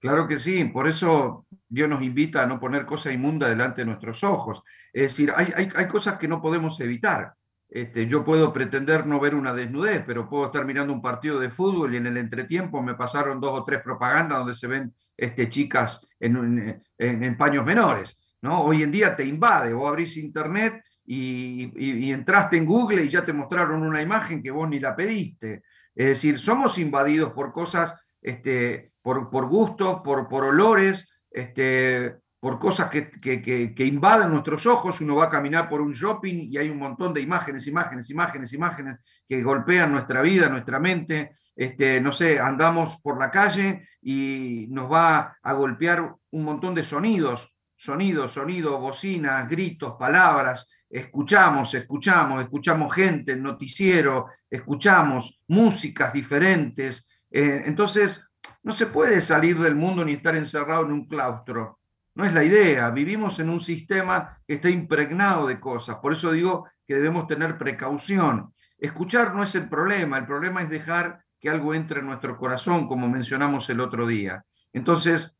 B: Claro que sí, por eso Dios nos invita a no poner cosas inmundas delante de nuestros ojos. Es decir, hay, hay cosas que no podemos evitar. Este, yo puedo pretender no ver una desnudez, pero puedo estar mirando un partido de fútbol y en el entretiempo me pasaron dos o tres propagandas donde se ven este, chicas en, en, paños menores. ¿no? Hoy en día te invade, vos abrís internet y, y, entraste en Google y ya te mostraron una imagen que vos ni la pediste. Es decir, somos invadidos por cosas, este, por, por gustos, por, por olores, este, por cosas que, invaden nuestros ojos, uno va a caminar por un shopping y hay un montón de imágenes, imágenes, imágenes, imágenes que golpean nuestra vida, nuestra mente. Este, no sé, andamos por la calle y nos va a golpear un montón de sonidos, sonidos, sonidos, bocinas, gritos, palabras. Escuchamos, escuchamos, escuchamos gente, noticiero, escuchamos músicas diferentes. Eh, entonces, no se puede salir del mundo ni estar encerrado en un claustro no es la idea. Vivimos en un sistema que está impregnado de cosas. Por eso digo que debemos tener precaución. Escuchar no es el problema. El problema es dejar que algo entre en nuestro corazón, como mencionamos el otro día. Entonces,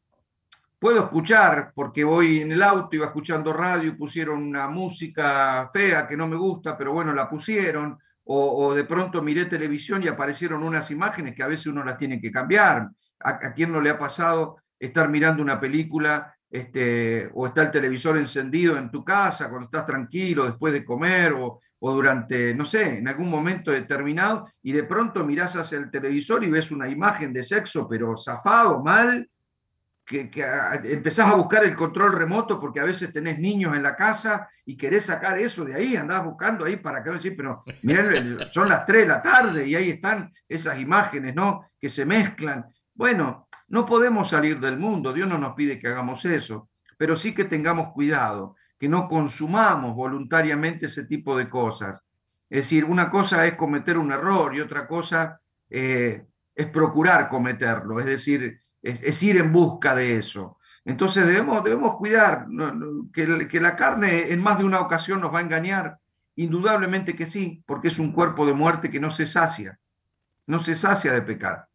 B: puedo escuchar porque voy en el auto, iba escuchando radio y pusieron una música fea que no me gusta, pero bueno, la pusieron. O, de pronto miré televisión y aparecieron unas imágenes que a veces uno las tiene que cambiar. ¿A, a quién no le ha pasado estar mirando una película este, o está el televisor encendido en tu casa cuando estás tranquilo después de comer o, durante, no sé, en algún momento determinado y de pronto mirás hacia el televisor y ves una imagen de sexo, pero zafado, mal, que, empezás a buscar el control remoto porque a veces tenés niños en la casa y querés sacar eso de ahí, andás buscando ahí para que decir, pero miren, son las 3 de la tarde y ahí están esas imágenes, ¿no? Que se mezclan. Bueno, no podemos salir del mundo, Dios no nos pide que hagamos eso, pero sí que tengamos cuidado, que no consumamos voluntariamente ese tipo de cosas. Es decir, una cosa es cometer un error y otra cosa eh, es procurar cometerlo, es decir, es, ir en busca de eso. Entonces debemos, debemos cuidar que, que la carne en más de una ocasión nos va a engañar. Indudablemente que sí, porque es un cuerpo de muerte que no se sacia, no se sacia de pecar.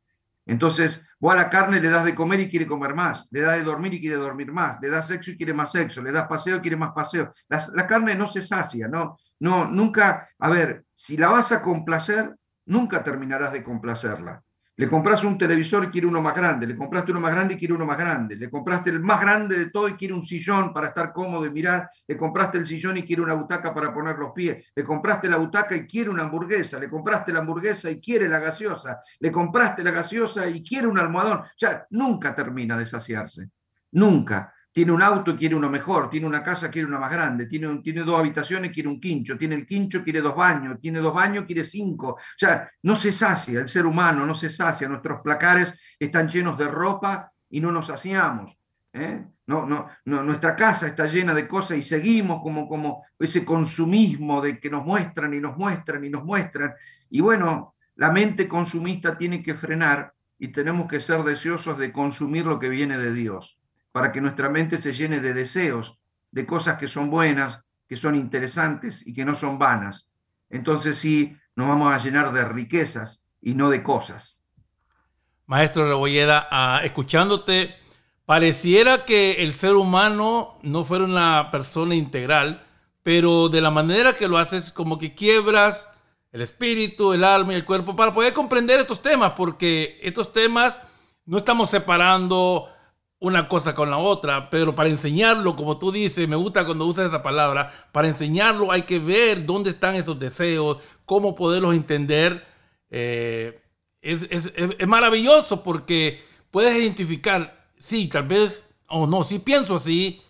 B: Entonces, vos a la carne le das de comer y quiere comer más, le das de dormir y quiere dormir más, le das sexo y quiere más sexo, le das paseo y quiere más paseo. La, carne no se sacia, ¿no? No, nunca, a ver, si la vas a complacer, nunca terminarás de complacerla. Le compras un televisor y quiere uno más grande, le compraste uno más grande y quiere uno más grande, le compraste el más grande de todo y quiere un sillón para estar cómodo y mirar, le compraste el sillón y quiere una butaca para poner los pies, le compraste la butaca y quiere una hamburguesa, le compraste la hamburguesa y quiere la gaseosa, le compraste la gaseosa y quiere un almohadón. O sea, nunca termina de saciarse, nunca tiene un auto, quiere uno mejor, tiene una casa, quiere una más grande, tiene, tiene dos habitaciones, quiere un quincho, tiene el quincho, quiere dos baños, tiene dos baños, quiere cinco. O sea, no se sacia, el ser humano no se sacia, nuestros placares están llenos de ropa y no nos saciamos. ¿eh? No, no, no, nuestra casa está llena de cosas y seguimos como, como ese consumismo de que nos muestran y nos muestran y nos muestran. Y bueno, la mente consumista tiene que frenar y tenemos que ser deseosos de consumir lo que viene de Dios, para que nuestra mente se llene de deseos, de cosas que son buenas, que son interesantes y que no son vanas. Entonces sí, nos vamos a llenar de riquezas y no de cosas.
A: Maestro Rebolleda, ah, escuchándote, pareciera que el ser humano no fuera una persona integral, pero de la manera que lo haces, como que quiebras el espíritu, el alma y el cuerpo para poder comprender estos temas, porque estos temas no estamos separando una cosa con la otra, pero para enseñarlo, como tú dices, me gusta cuando usas esa palabra, para enseñarlo hay que ver dónde están esos deseos, cómo poderlos entender. Eh, es, maravilloso porque puedes identificar, sí, tal vez, o no, sí pienso así,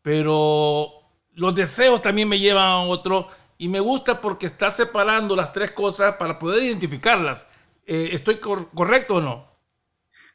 A: pero los deseos también me llevan a otro y me gusta porque está separando las tres cosas para poder identificarlas. Eh, ¿Estoy correcto o no?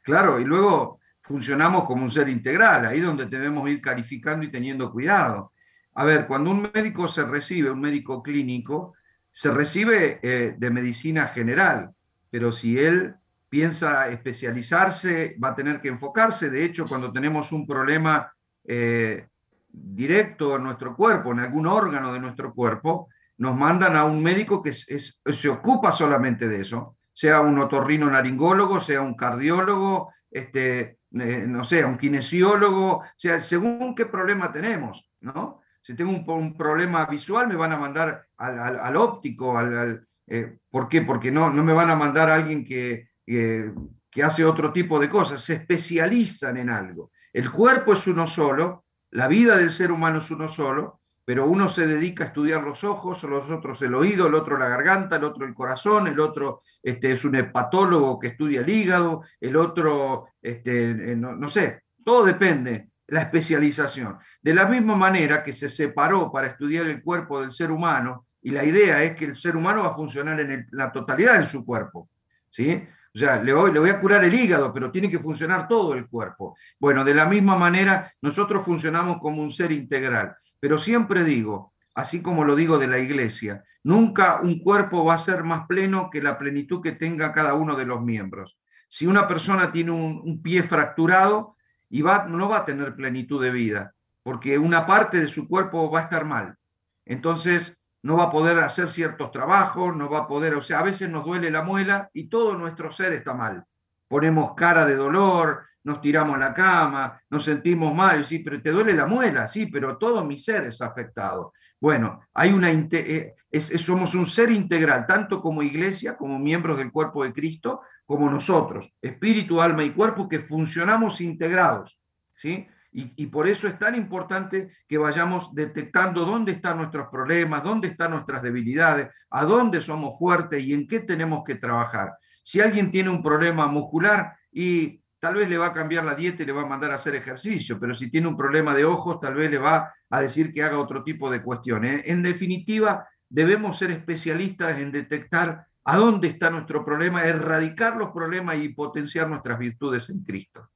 B: Claro, y luego funcionamos como un ser integral, ahí donde debemos ir calificando y teniendo cuidado. A ver, cuando un médico se recibe, un médico clínico, se recibe eh, de medicina general, pero si él piensa especializarse, va a tener que enfocarse. De hecho, cuando tenemos un problema eh, directo en nuestro cuerpo, en algún órgano de nuestro cuerpo, nos mandan a un médico que se ocupa solamente de eso, sea un otorrino naringólogo, sea un cardiólogo, este, eh, no sé, un kinesiólogo, sea, según qué problema tenemos, ¿no? Si tengo un, problema visual, me van a mandar al, óptico, al, eh, ¿por qué? Porque no, no me van a mandar a alguien que, que hace otro tipo de cosas, se especializan en algo. El cuerpo es uno solo, la vida del ser humano es uno solo, pero uno se dedica a estudiar los ojos, los otros el oído, el otro la garganta, el otro el corazón, el otro este, es un hepatólogo que estudia el hígado, el otro, este, eh, no, sé, todo depende, la especialización. De la misma manera que se separó para estudiar el cuerpo del ser humano, y la idea es que el ser humano va a funcionar en la totalidad de su cuerpo, ¿sí? O sea, le voy, a curar el hígado, pero tiene que funcionar todo el cuerpo. Bueno, de la misma manera, nosotros funcionamos como un ser integral. Pero siempre digo, así como lo digo de la iglesia, nunca un cuerpo va a ser más pleno que la plenitud que tenga cada uno de los miembros. Si una persona tiene un, pie fracturado, y va, no va a tener plenitud de vida, porque una parte de su cuerpo va a estar mal. Entonces, no va a poder hacer ciertos trabajos, no va a poder, o sea, a veces nos duele la muela y todo nuestro ser está mal. Ponemos cara de dolor, nos tiramos la cama, nos sentimos mal, sí, pero te duele la muela, sí, pero todo mi ser es afectado. Bueno, hay una eh, somos un ser integral, tanto como iglesia, como miembros del cuerpo de Cristo, como nosotros, espíritu, alma y cuerpo, que funcionamos integrados, ¿sí? Y, por eso es tan importante que vayamos detectando dónde están nuestros problemas, dónde están nuestras debilidades, a dónde somos fuertes y en qué tenemos que trabajar. Si alguien tiene un problema muscular y tal vez le va a cambiar la dieta y le va a mandar a hacer ejercicio, pero si tiene un problema de ojos, tal vez le va a decir que haga otro tipo de cuestiones. En definitiva, debemos ser especialistas en detectar a dónde está nuestro problema, erradicar los problemas y potenciar nuestras virtudes en Cristo.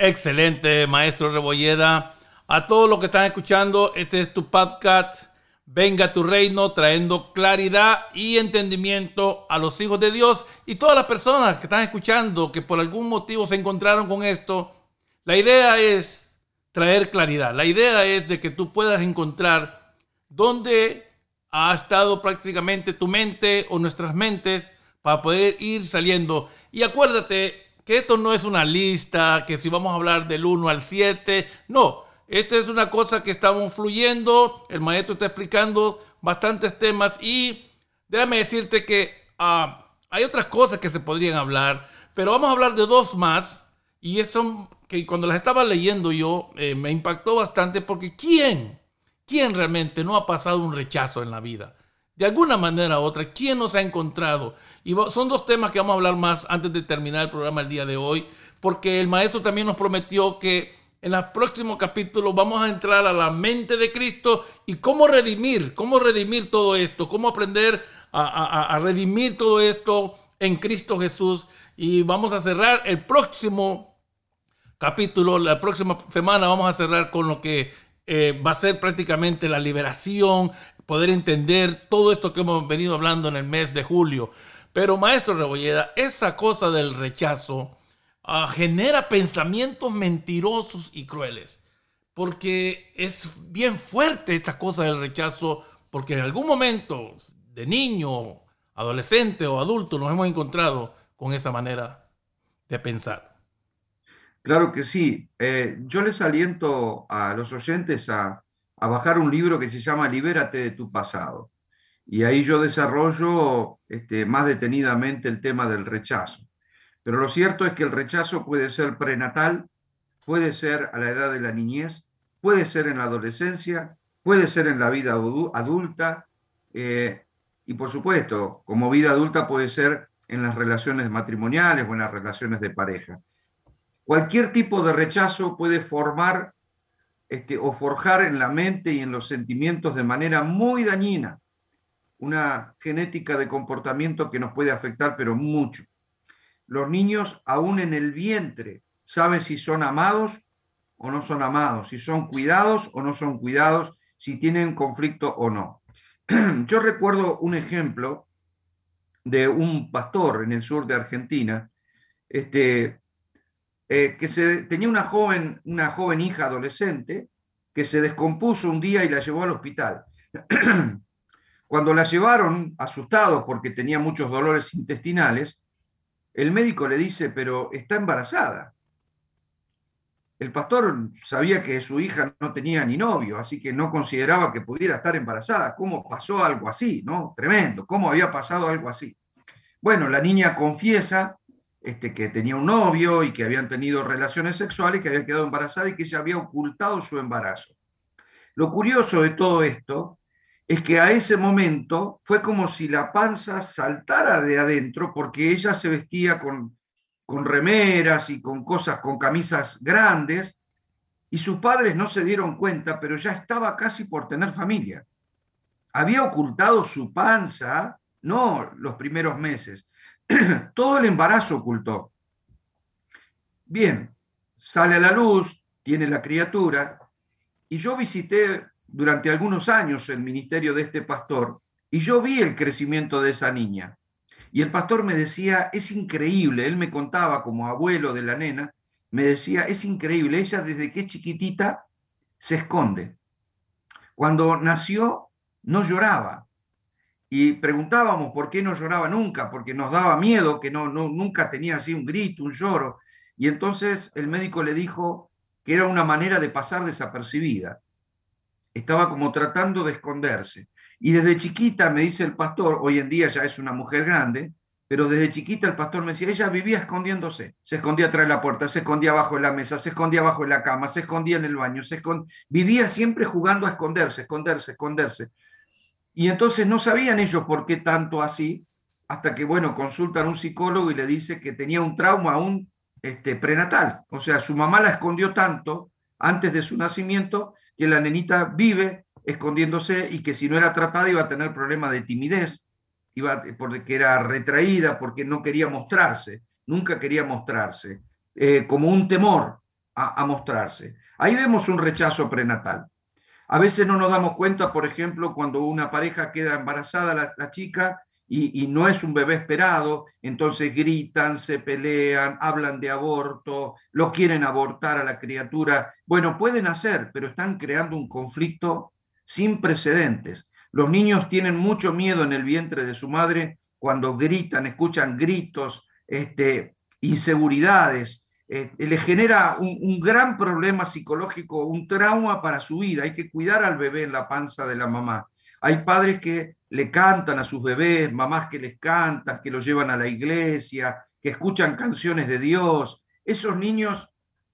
A: Excelente, maestro Rebolleda. A todos los que están escuchando, este es tu podcast. Venga a tu reino trayendo claridad y entendimiento a los hijos de Dios y todas las personas que están escuchando que por algún motivo se encontraron con esto. La idea es traer claridad. La idea es de que tú puedas encontrar dónde ha estado prácticamente tu mente o nuestras mentes para poder ir saliendo. Y acuérdate, que esto no es una lista, que si vamos a hablar del 1 al 7, no, esta es una cosa que estamos fluyendo, el maestro está explicando bastantes temas y déjame decirte que ah, hay otras cosas que se podrían hablar, pero vamos a hablar de dos más y eso que cuando las estaba leyendo yo eh, me impactó bastante porque ¿quién? ¿Quién realmente no ha pasado un rechazo en la vida? De alguna manera u otra, ¿quién nos ha encontrado? Y son dos temas que vamos a hablar más antes de terminar el programa el día de hoy, porque el maestro también nos prometió que en los próximos capítulos vamos a entrar a la mente de Cristo y cómo redimir, cómo redimir todo esto, cómo aprender a, redimir todo esto en Cristo Jesús. Y vamos a cerrar el próximo capítulo. La próxima semana vamos a cerrar con lo que eh, va a ser prácticamente la liberación, poder entender todo esto que hemos venido hablando en el mes de julio. Pero maestro Rebolleda, esa cosa del rechazo ah, genera pensamientos mentirosos y crueles. Porque es bien fuerte esta cosa del rechazo, porque en algún momento de niño, adolescente o adulto nos hemos encontrado con esa manera de pensar.
B: Claro que sí. Eh, yo les aliento a los oyentes a, a bajar un libro que se llama Libérate de tu pasado. Y ahí yo desarrollo este, más detenidamente el tema del rechazo. Pero lo cierto es que el rechazo puede ser prenatal, puede ser a la edad de la niñez, puede ser en la adolescencia, puede ser en la vida adulta eh, y por supuesto, como vida adulta puede ser en las relaciones matrimoniales o en las relaciones de pareja. Cualquier tipo de rechazo puede formar este, o forjar en la mente y en los sentimientos de manera muy dañina una genética de comportamiento que nos puede afectar, pero mucho. Los niños, aún en el vientre, saben si son amados o no son amados, si son cuidados o no son cuidados, si tienen conflicto o no. Yo recuerdo un ejemplo de un pastor en el sur de Argentina, este, eh, que se, tenía una joven, una joven hija adolescente que se descompuso un día y la llevó al hospital. Cuando la llevaron, asustados porque tenía muchos dolores intestinales, el médico le dice, pero está embarazada. El pastor sabía que su hija no tenía ni novio, así que no consideraba que pudiera estar embarazada. ¿Cómo pasó algo así? ¿No? Tremendo. ¿Cómo había pasado algo así? Bueno, la niña confiesa este, que tenía un novio y que habían tenido relaciones sexuales, que había quedado embarazada y que se había ocultado su embarazo. Lo curioso de todo esto es que a ese momento fue como si la panza saltara de adentro porque ella se vestía con, con remeras y con cosas, con camisas grandes, y sus padres no se dieron cuenta, pero ya estaba casi por tener familia. Había ocultado su panza, no los primeros meses, todo el embarazo ocultó. Bien, sale a la luz, tiene la criatura, y yo visité durante algunos años el ministerio de este pastor, y yo vi el crecimiento de esa niña. Y el pastor me decía, es increíble, él me contaba como abuelo de la nena, me decía, es increíble, ella desde que es chiquitita se esconde. Cuando nació no lloraba, y preguntábamos por qué no lloraba nunca, porque nos daba miedo, que no, no, nunca tenía así un grito, un lloro. Y entonces el médico le dijo que era una manera de pasar desapercibida. Estaba como tratando de esconderse. Y desde chiquita, me dice el pastor, hoy en día ya es una mujer grande, pero desde chiquita el pastor me decía, ella vivía escondiéndose, se escondía de la puerta, se escondía abajo de la mesa, se escondía abajo de la cama, se escondía en el baño, se vivía siempre jugando a esconderse, esconderse, esconderse. Y entonces no sabían ellos por qué tanto así, hasta que, bueno, consultan a un psicólogo y le dice que tenía un trauma aún este, prenatal. O sea, su mamá la escondió tanto antes de su nacimiento que la nenita vive escondiéndose y que si no era tratada iba a tener problemas de timidez, iba, porque era retraída, porque no quería mostrarse, nunca quería mostrarse, eh, como un temor a mostrarse. Ahí vemos un rechazo prenatal. A veces no nos damos cuenta, por ejemplo, cuando una pareja queda embarazada, la, chica, y, no es un bebé esperado, entonces gritan, se pelean, hablan de aborto, lo quieren abortar a la criatura. Bueno, pueden hacer, pero están creando un conflicto sin precedentes. Los niños tienen mucho miedo en el vientre de su madre cuando gritan, escuchan gritos, este, inseguridades, eh, le genera un, gran problema psicológico, un trauma para su vida. Hay que cuidar al bebé en la panza de la mamá. Hay padres que le cantan a sus bebés, mamás que les cantan, que los llevan a la iglesia, que escuchan canciones de Dios. Esos niños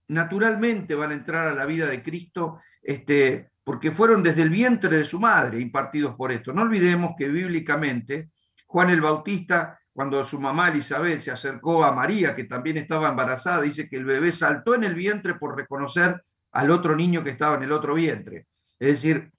B: naturalmente van a entrar a la vida de Cristo este, porque fueron desde el vientre de su madre impartidos por esto. No olvidemos que bíblicamente Juan el Bautista cuando su mamá Elizabeth se acercó a María, que también estaba embarazada, dice que el bebé saltó en el vientre por reconocer al otro niño que estaba en el otro vientre. Es decir,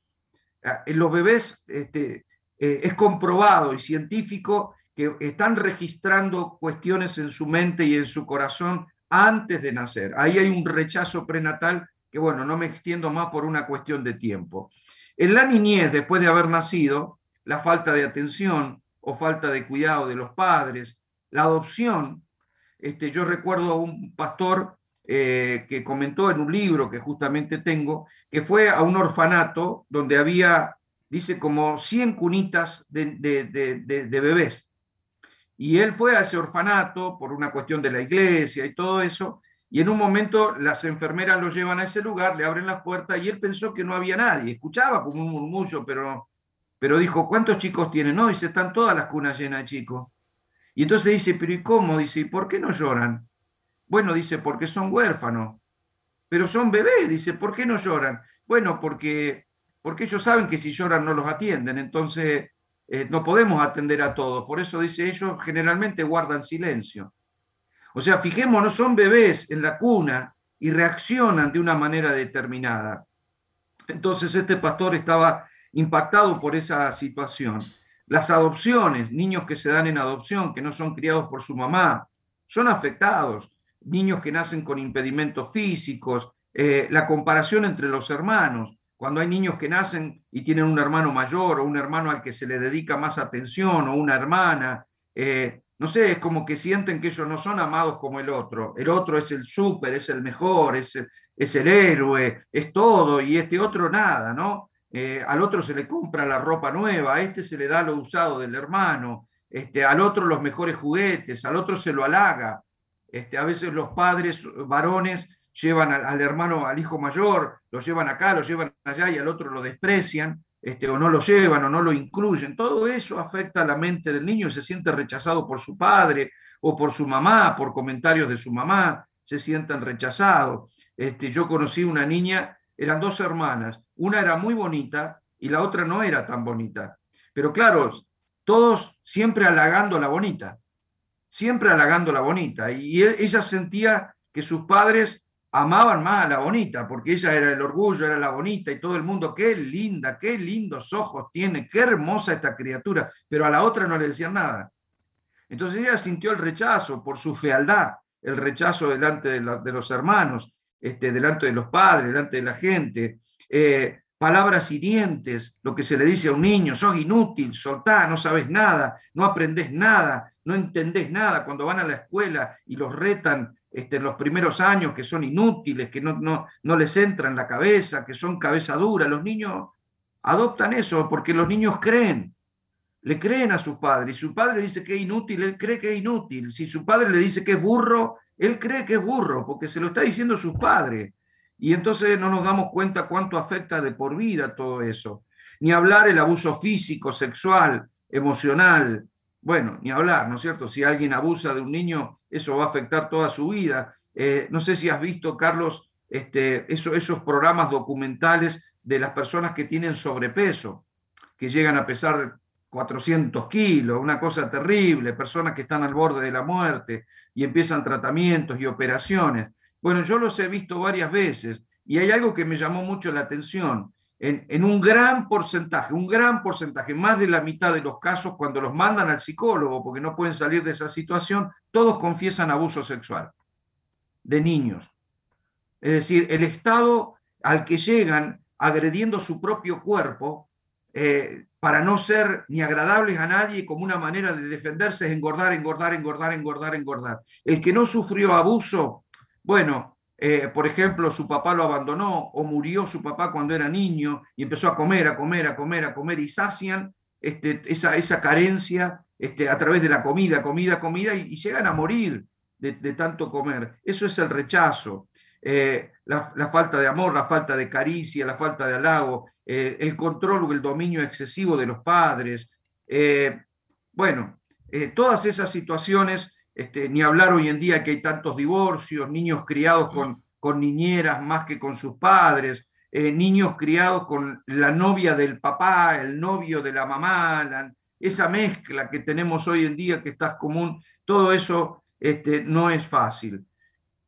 B: en los bebés este, eh, es comprobado y científico que están registrando cuestiones en su mente y en su corazón antes de nacer. Ahí hay un rechazo prenatal que, bueno, no me extiendo más por una cuestión de tiempo. En la niñez, después de haber nacido, la falta de atención o falta de cuidado de los padres, la adopción. Este, yo recuerdo a un pastor eh, que comentó en un libro que justamente tengo, que fue a un orfanato donde había, dice, como 100 cunitas de, bebés. Y él fue a ese orfanato por una cuestión de la iglesia y todo eso, y en un momento las enfermeras lo llevan a ese lugar, le abren las puertas y él pensó que no había nadie. Escuchaba como un murmullo, pero, pero dijo, ¿cuántos chicos tienen? No, dice, están todas las cunas llenas de chicos. Y entonces dice, pero ¿y cómo? Dice, ¿y por qué no lloran? Bueno, dice, porque son huérfanos. Pero son bebés, dice, ¿por qué no lloran? Bueno, porque, porque ellos saben que si lloran no los atienden, entonces eh, no podemos atender a todos. Por eso dice, ellos generalmente guardan silencio. O sea, fijémonos, son bebés en la cuna y reaccionan de una manera determinada. Entonces este pastor estaba impactado por esa situación. Las adopciones, niños que se dan en adopción, que no son criados por su mamá, son afectados. Niños que nacen con impedimentos físicos, eh, la comparación entre los hermanos, cuando hay niños que nacen y tienen un hermano mayor o un hermano al que se le dedica más atención o una hermana, eh, no sé, es como que sienten que ellos no son amados como el otro. El otro es el súper, es el mejor, es el, es el héroe, es todo, y este otro nada, ¿no? Eh, al otro se le compra la ropa nueva, a este se le da lo usado del hermano, este, al otro los mejores juguetes, al otro se lo halaga. Este, a veces los padres varones llevan al, hermano, al hijo mayor, lo llevan acá, lo llevan allá y al otro lo desprecian. Este, o no lo llevan o no lo incluyen. Todo eso afecta a la mente del niño, se siente rechazado por su padre o por su mamá, por comentarios de su mamá, se sienten rechazados. Este, yo conocí una niña, eran dos hermanas, una era muy bonita y la otra no era tan bonita. Pero claro, todos siempre halagando la bonita, siempre halagando la bonita. Y e, ella sentía que sus padres amaban más a la bonita, porque ella era el orgullo, era la bonita y todo el mundo, qué linda, qué lindos ojos tiene, qué hermosa esta criatura, pero a la otra no le decían nada. Entonces ella sintió el rechazo por su fealdad, el rechazo delante de, los hermanos, este, delante de los padres, delante de la gente. Eh, palabras hirientes, lo que se le dice a un niño, sos inútil, soltá, no sabes nada, no aprendés nada, no entendés nada. Cuando van a la escuela y los retan este, los primeros años que son inútiles, que no, no, no les entra en la cabeza, que son cabeza dura. Los niños adoptan eso porque los niños creen, le creen a sus padres. Si su padre dice que es inútil, él cree que es inútil. Si su padre le dice que es burro, él cree que es burro porque se lo está diciendo sus padres. Y entonces no nos damos cuenta cuánto afecta de por vida todo eso. Ni hablar el abuso físico, sexual, emocional, bueno, ni hablar, ¿no es cierto? Si alguien abusa de un niño, eso va a afectar toda su vida. Eh, no sé si has visto, Carlos, este, esos programas documentales de las personas que tienen sobrepeso, que llegan a pesar 400 kilos, una cosa terrible, personas que están al borde de la muerte y empiezan tratamientos y operaciones. Bueno, yo los he visto varias veces y hay algo que me llamó mucho la atención en, un gran porcentaje, un gran porcentaje, más de la mitad de los casos, cuando los mandan al psicólogo porque no pueden salir de esa situación, todos confiesan abuso sexual de niños. Es decir, el estado al que llegan agrediendo su propio cuerpo eh, para no ser ni agradables a nadie como una manera de defenderse es engordar, engordar, engordar, engordar, engordar. El que no sufrió abuso, bueno, eh, por ejemplo, su papá lo abandonó o murió su papá cuando era niño y empezó a comer, a comer, a comer, a comer y sacian este, esa, esa carencia este, a través de la comida, comida, comida y, llegan a morir de, tanto comer. Eso es el rechazo, eh, la, falta de amor, la falta de caricia, la falta de halago, eh, el control o el dominio excesivo de los padres. bueno, todas esas situaciones este, ni hablar hoy en día que hay tantos divorcios, niños criados con, con niñeras más que con sus padres, eh, niños criados con la novia del papá, el novio de la mamá, esa mezcla que tenemos hoy en día que está común, todo eso este, no es fácil.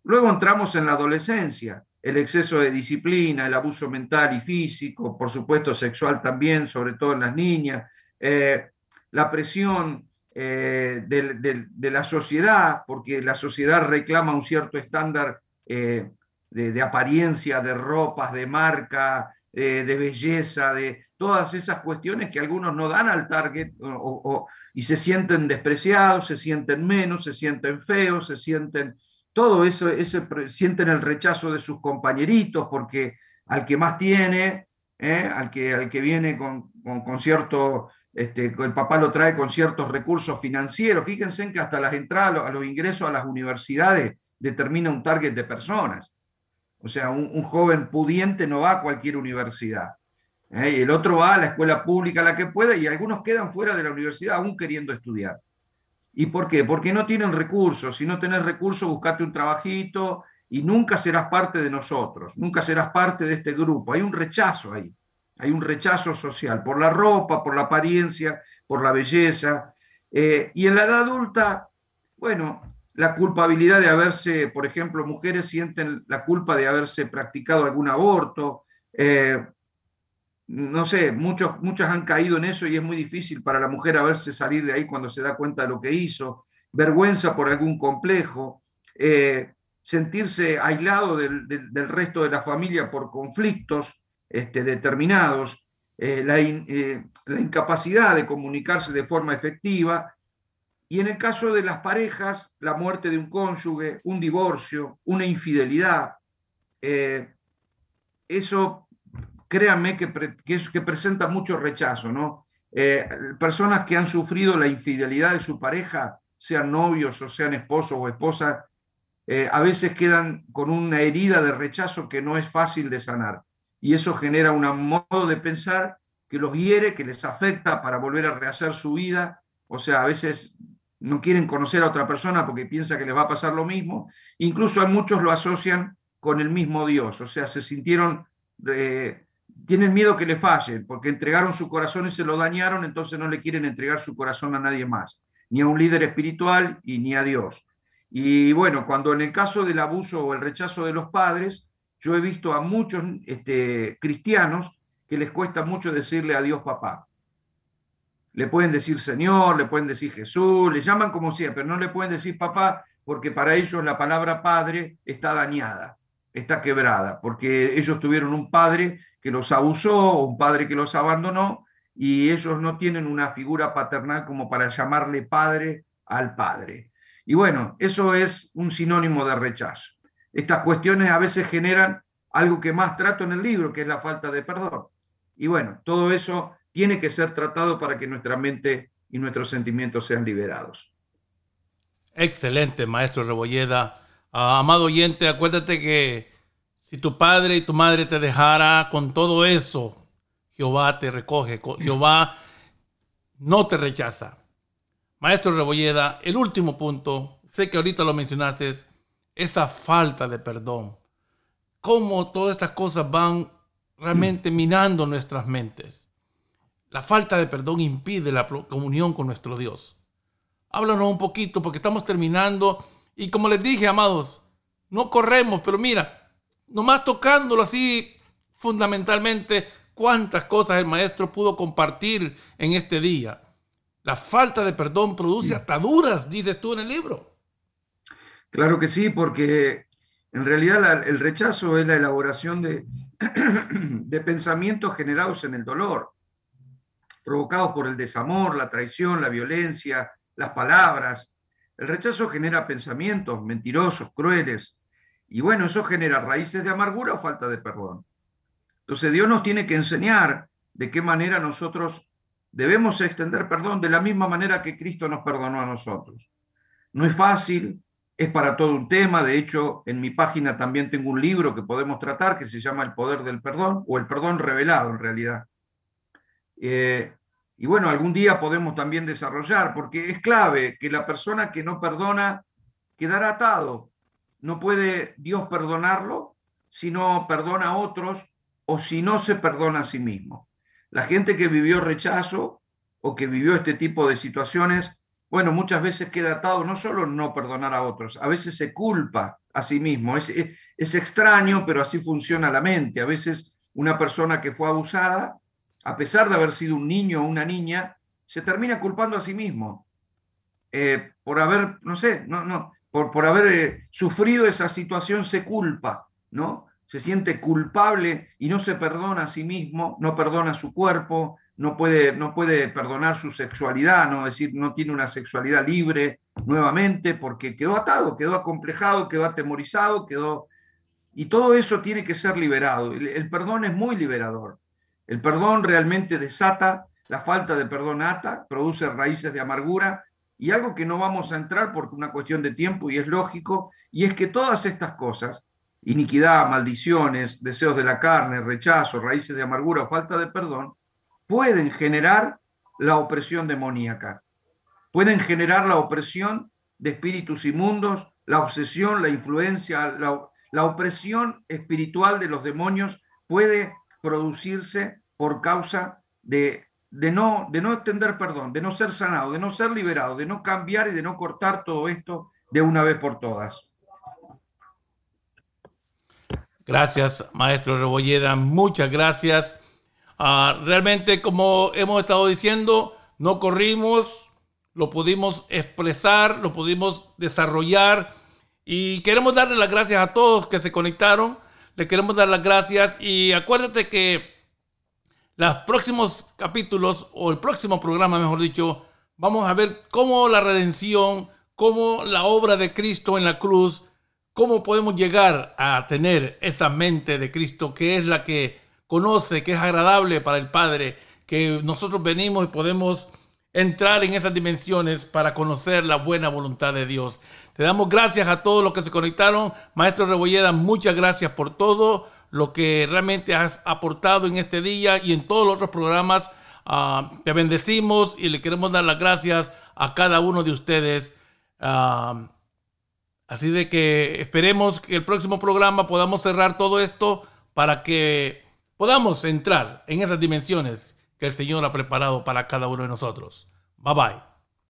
B: Luego entramos en la adolescencia, el exceso de disciplina, el abuso mental y físico, por supuesto sexual también, sobre todo en las niñas, eh, la presión eh, de, la sociedad, porque la sociedad reclama un cierto estándar eh, de, apariencia, de ropas, de marca, de belleza, de todas esas cuestiones que algunos no dan al target y se sienten despreciados, se sienten menos, se sienten feos, se sienten todo eso, sienten el rechazo de sus compañeritos porque al que más tiene, ¿eh? al, que, al que viene con, con, cierto, este, el papá lo trae con ciertos recursos financieros. Fíjense en que hasta las entradas a los ingresos a las universidades determina un target de personas. O sea, un, joven pudiente no va a cualquier universidad. ¿eh? El otro va a la escuela pública, la que pueda, y algunos quedan fuera de la universidad aún queriendo estudiar. ¿Y por qué? Porque no tienen recursos. Si no tenés recursos, buscate un trabajito y nunca serás parte de nosotros, nunca serás parte de este grupo. Hay un rechazo ahí, hay un rechazo social por la ropa, por la apariencia, por la belleza. Eh, y en la edad adulta, bueno, la culpabilidad de haberse, por ejemplo, mujeres sienten la culpa de haberse practicado algún aborto. Eh, no sé, muchos, muchas han caído en eso y es muy difícil para la mujer haberse salir de ahí cuando se da cuenta de lo que hizo, vergüenza por algún complejo, eh, sentirse aislado del, resto de la familia por conflictos este, determinados, eh, la, eh, la incapacidad de comunicarse de forma efectiva, y en el caso de las parejas, la muerte de un cónyuge, un divorcio, una infidelidad, eso créanme que, que, presenta mucho rechazo, ¿no? Eh, personas que han sufrido la infidelidad de su pareja, sean novios o sean esposos o esposas, eh, a veces quedan con una herida de rechazo que no es fácil de sanar. Y eso genera un modo de pensar que los hiere, que les afecta para volver a rehacer su vida. O sea, a veces no quieren conocer a otra persona porque piensa que les va a pasar lo mismo. Incluso a muchos lo asocian con el mismo Dios. O sea, se sintieron eh, tienen miedo que le falle, porque entregaron su corazón y se lo dañaron, entonces no le quieren entregar su corazón a nadie más, ni a un líder espiritual y ni a Dios. Y bueno, cuando en el caso del abuso o el rechazo de los padres, yo he visto a muchos este, cristianos que les cuesta mucho decirle a Dios papá. Le pueden decir Señor, le pueden decir Jesús, le llaman como sea, pero no le pueden decir papá porque para ellos la palabra padre está dañada, está quebrada, porque ellos tuvieron un padre que los abusó, un padre que los abandonó, y ellos no tienen una figura paternal como para llamarle padre al padre. Y bueno, eso es un sinónimo de rechazo. Estas cuestiones a veces generan algo que más trato en el libro, que es la falta de perdón. Y bueno, todo eso tiene que ser tratado para que nuestra mente y nuestros sentimientos sean liberados.
A: Excelente, maestro Rebolleda. Ah, amado oyente, acuérdate que si tu padre y tu madre te dejara con todo eso, Jehová te recoge, Jehová no te rechaza. Maestro Rebolleda, el último punto, sé que ahorita lo mencionaste, esa falta de perdón. Cómo todas estas cosas van realmente minando nuestras mentes. La falta de perdón impide la comunión con nuestro Dios. Háblanos un poquito porque estamos terminando y como les dije, amados, no corremos, pero mira, nomás tocándolo así fundamentalmente, cuántas cosas el maestro pudo compartir en este día. La falta de perdón produce ataduras, dices tú en el libro.
B: Claro que sí, porque en realidad el rechazo es la elaboración de, de pensamientos generados en el dolor, provocados por el desamor, la traición, la violencia, las palabras. El rechazo genera pensamientos mentirosos, crueles, y bueno, eso genera raíces de amargura o falta de perdón. Entonces Dios nos tiene que enseñar de qué manera nosotros debemos extender perdón de la misma manera que Cristo nos perdonó a nosotros. No es fácil, es para todo un tema. De hecho, en mi página también tengo un libro que podemos tratar que se llama El poder del perdón o el perdón revelado en realidad. Eh, y bueno, algún día podemos también desarrollar, porque es clave que la persona que no perdona quedará atado no puede Dios perdonarlo si no perdona a otros o si no se perdona a sí mismo. La gente que vivió rechazo o que vivió este tipo de situaciones, bueno, muchas veces queda atado no solo no perdonar a otros, a veces se culpa a sí mismo. Es, es extraño, pero así funciona la mente. A veces una persona que fue abusada, a pesar de haber sido un niño o una niña, se termina culpando a sí mismo eh, por haber, no sé, no, no, por, por haber eh, sufrido esa situación se culpa, ¿no? Se siente culpable y no se perdona a sí mismo, no perdona a su cuerpo, no puede, no puede perdonar su sexualidad, no es decir, no tiene una sexualidad libre nuevamente porque quedó atado, quedó acomplejado, quedó atemorizado, quedó... Y todo eso tiene que ser liberado. El, perdón es muy liberador. El perdón realmente desata, la falta de perdón ata, produce raíces de amargura y algo que no vamos a entrar porque una cuestión de tiempo y es lógico, y es que todas estas cosas, iniquidad, maldiciones, deseos de la carne, rechazo, raíces de amargura o falta de perdón, pueden generar la opresión demoníaca, pueden generar la opresión de espíritus inmundos, la obsesión, la influencia, la, opresión espiritual de los demonios puede producirse por causa de, de, no, de no extender perdón, de no ser sanado, de no ser liberado, de no cambiar y de no cortar todo esto de una vez por todas.
A: Gracias, maestro Rebolleda. Muchas gracias. Ah, realmente, como hemos estado diciendo, no corrimos, lo pudimos expresar, lo pudimos desarrollar y queremos darle las gracias a todos que se conectaron. Le queremos dar las gracias y acuérdate que los próximos capítulos o el próximo programa, mejor dicho, vamos a ver cómo la redención, cómo la obra de Cristo en la cruz, cómo podemos llegar a tener esa mente de Cristo que es la que conoce que es agradable para el Padre, que nosotros venimos y podemos entrar en esas dimensiones para conocer la buena voluntad de Dios. Te damos gracias a todos los que se conectaron. Maestro Rebolleda, muchas gracias por todo lo que realmente has aportado en este día y en todos los otros programas. Ah, te bendecimos y le queremos dar las gracias a cada uno de ustedes. Ah, así de que esperemos que el próximo programa podamos cerrar todo esto para que podamos entrar en esas dimensiones que el Señor ha preparado para cada uno de nosotros. Bye bye.